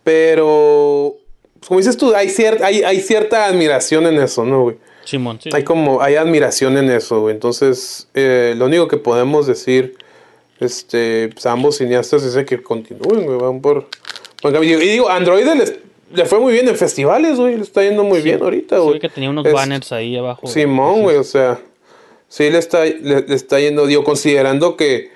Pero, pues, como dices tú, hay, cier- hay, hay cierta admiración en eso, ¿no, güey? Simón, sí. Hay como, hay admiración en eso, güey. Entonces, eh, lo único que podemos decir, este, pues, a ambos cineastas es que continúen, güey, van por... Y digo, Android les- le fue muy bien en festivales, güey, le está yendo muy bien ahorita, Sí, güey. que tenía unos Es- banners ahí abajo. Simón, güey, o sea, sí le está, le, le está yendo, digo, considerando que,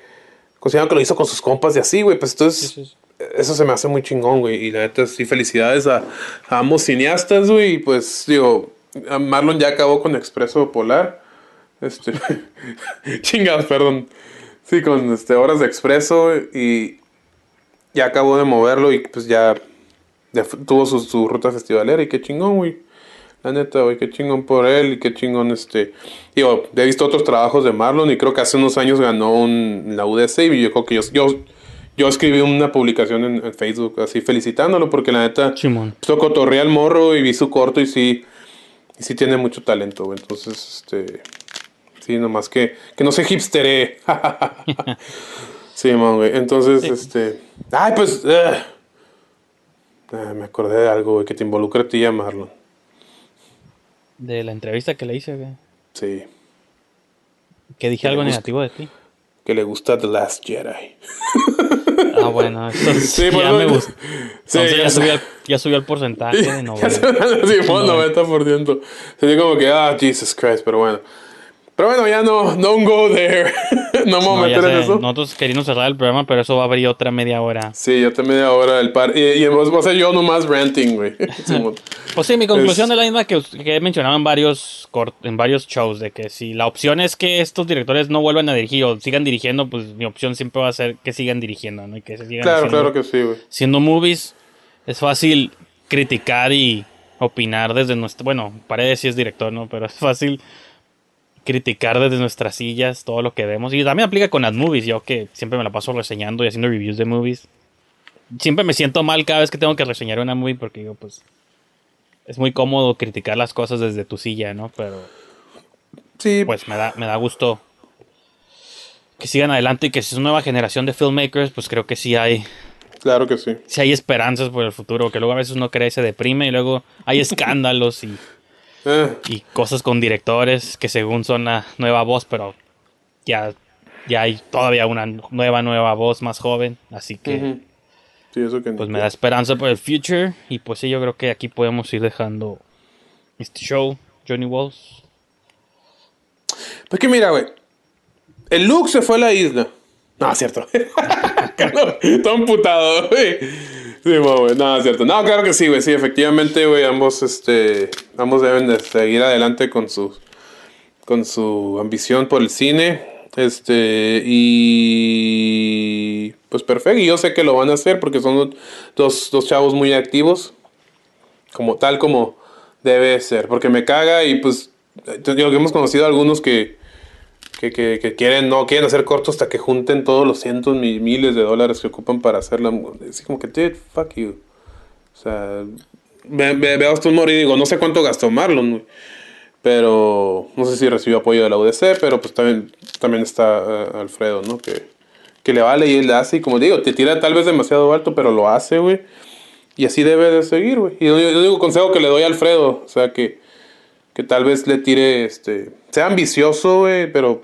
considerando que lo hizo con sus compas y así, güey, pues entonces, eso se me hace muy chingón, güey, y la neta, sí, felicidades a, a ambos cineastas, güey, y pues, digo, Marlon ya acabó con Expreso Polar, este, chingados, perdón, sí, con, este, Horas de Expreso, y ya acabó de moverlo y pues ya, tuvo su, su ruta festivalera y qué chingón, güey. La neta, güey, qué chingón por él y qué chingón este. Digo, he visto otros trabajos de Marlon y creo que hace unos años ganó un, la UDC y yo creo que yo, yo, yo escribí una publicación en, en Facebook así felicitándolo porque la neta. Simón. Pues, cotorré al morro y vi su corto y sí. Y sí tiene mucho talento, güey. Entonces, este. Sí, nomás que, que no se hipsteré. sí, man, güey. Entonces, este. Ay, pues. eh. Ah, me acordé de algo, güey, que te involucra a ti y a Marlon. De la entrevista que le hice, güey. Sí. Que dije Que algo negativo de ti. Que le gusta The Last Jedi. Ah, bueno, esto Sí, ya por me eso- gusta. Sí, Entonces ya subió el, ya subió el porcentaje de Ya 90. se sí, fue un 90%. Sería como que, ah, Jesus Christ, pero bueno. Pero bueno, ya no, don't go there. no me voy a meter en eso. Nosotros queríamos cerrar el programa, pero eso va a abrir otra media hora. Sí, te media hora el par. Y, y voy a ser yo nomás ranting, güey. Pues sí, mi conclusión Es- es la misma que, que he mencionado en varios, cort- en varios shows, de que si la opción es que estos directores no vuelvan a dirigir o sigan dirigiendo, pues mi opción siempre va a ser que sigan dirigiendo, ¿no? Y que se sigan Claro, haciendo- claro que sí, güey. siendo movies, es fácil criticar y opinar desde nuestro... Bueno, Paredes sí es director, ¿no? Pero es fácil criticar desde nuestras sillas todo lo que vemos. Y también aplica con las movies, yo que siempre me la paso reseñando y haciendo reviews de movies. Siempre me siento mal cada vez que tengo que reseñar una movie porque digo, pues... Es muy cómodo criticar las cosas desde tu silla, ¿no? Pero... Sí. Pues me da, me da gusto que sigan adelante y que si es una nueva generación de filmmakers, pues creo que sí hay, Claro que sí. sí hay esperanzas por el futuro, que luego a veces uno cree se deprime y luego hay escándalos y, Eh, y cosas con directores que según son la nueva voz, pero ya, ya hay todavía una nueva, nueva voz más joven, así que ujú. Sí, eso que pues me da esperanza por el future y pues sí, yo creo que aquí podemos ir dejando este show, Johnny Walls. Pues que mira, güey. El Luke se fue a la isla. No, cierto. Todo emputado, güey. Sí, güey. No, es cierto. No, claro que sí, güey. Sí, efectivamente, güey. Ambos, este. Ambos deben de seguir adelante con su. Con su ambición por el cine. Este. Y. Pues perfecto. Y yo sé que lo van a hacer porque son dos, dos chavos muy activos. Como tal como debe ser. Porque me caga y pues. Yo hemos conocido a algunos que que, que, quieren, no quieren hacer cortos hasta que junten todos los cientos mi- miles de dólares que ocupan para hacerla. Así como que, dude, fuck you. O sea, ve, ve, veo a Austin Moore y digo, no sé cuánto gastó Marlon, pero no sé si recibió apoyo de la UDC, pero pues también, también está eh, Alfredo, ¿no? Que, que le vale y él hace, y como digo, te tira tal vez demasiado alto, pero lo hace, güey. Y así debe de seguir, güey. Y yo digo consejo que le doy a Alfredo, o sea, que, que tal vez le tire, este, sea ambicioso, güey, pero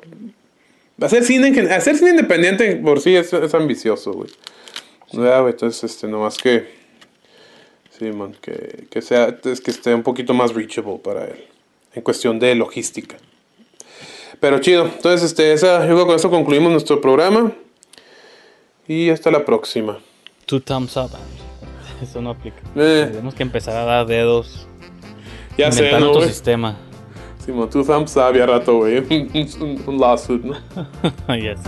hacer cine, hacer cine independiente por sí es, es ambicioso, güey. Güey, entonces, este, nomás que, sí, man, que, que sea, es que esté un poquito más reachable para él, en cuestión de logística. Pero chido, entonces, este, esa, yo creo que con eso concluimos nuestro programa. Y hasta la próxima. Two thumbs up. Eso no aplica. Eh. Tenemos que empezar a dar dedos. Ya sé, ¿no, güey? sistema. Simón, tu thumbs ya rato, güey. un, un- un lawsuit, ¿no? yes.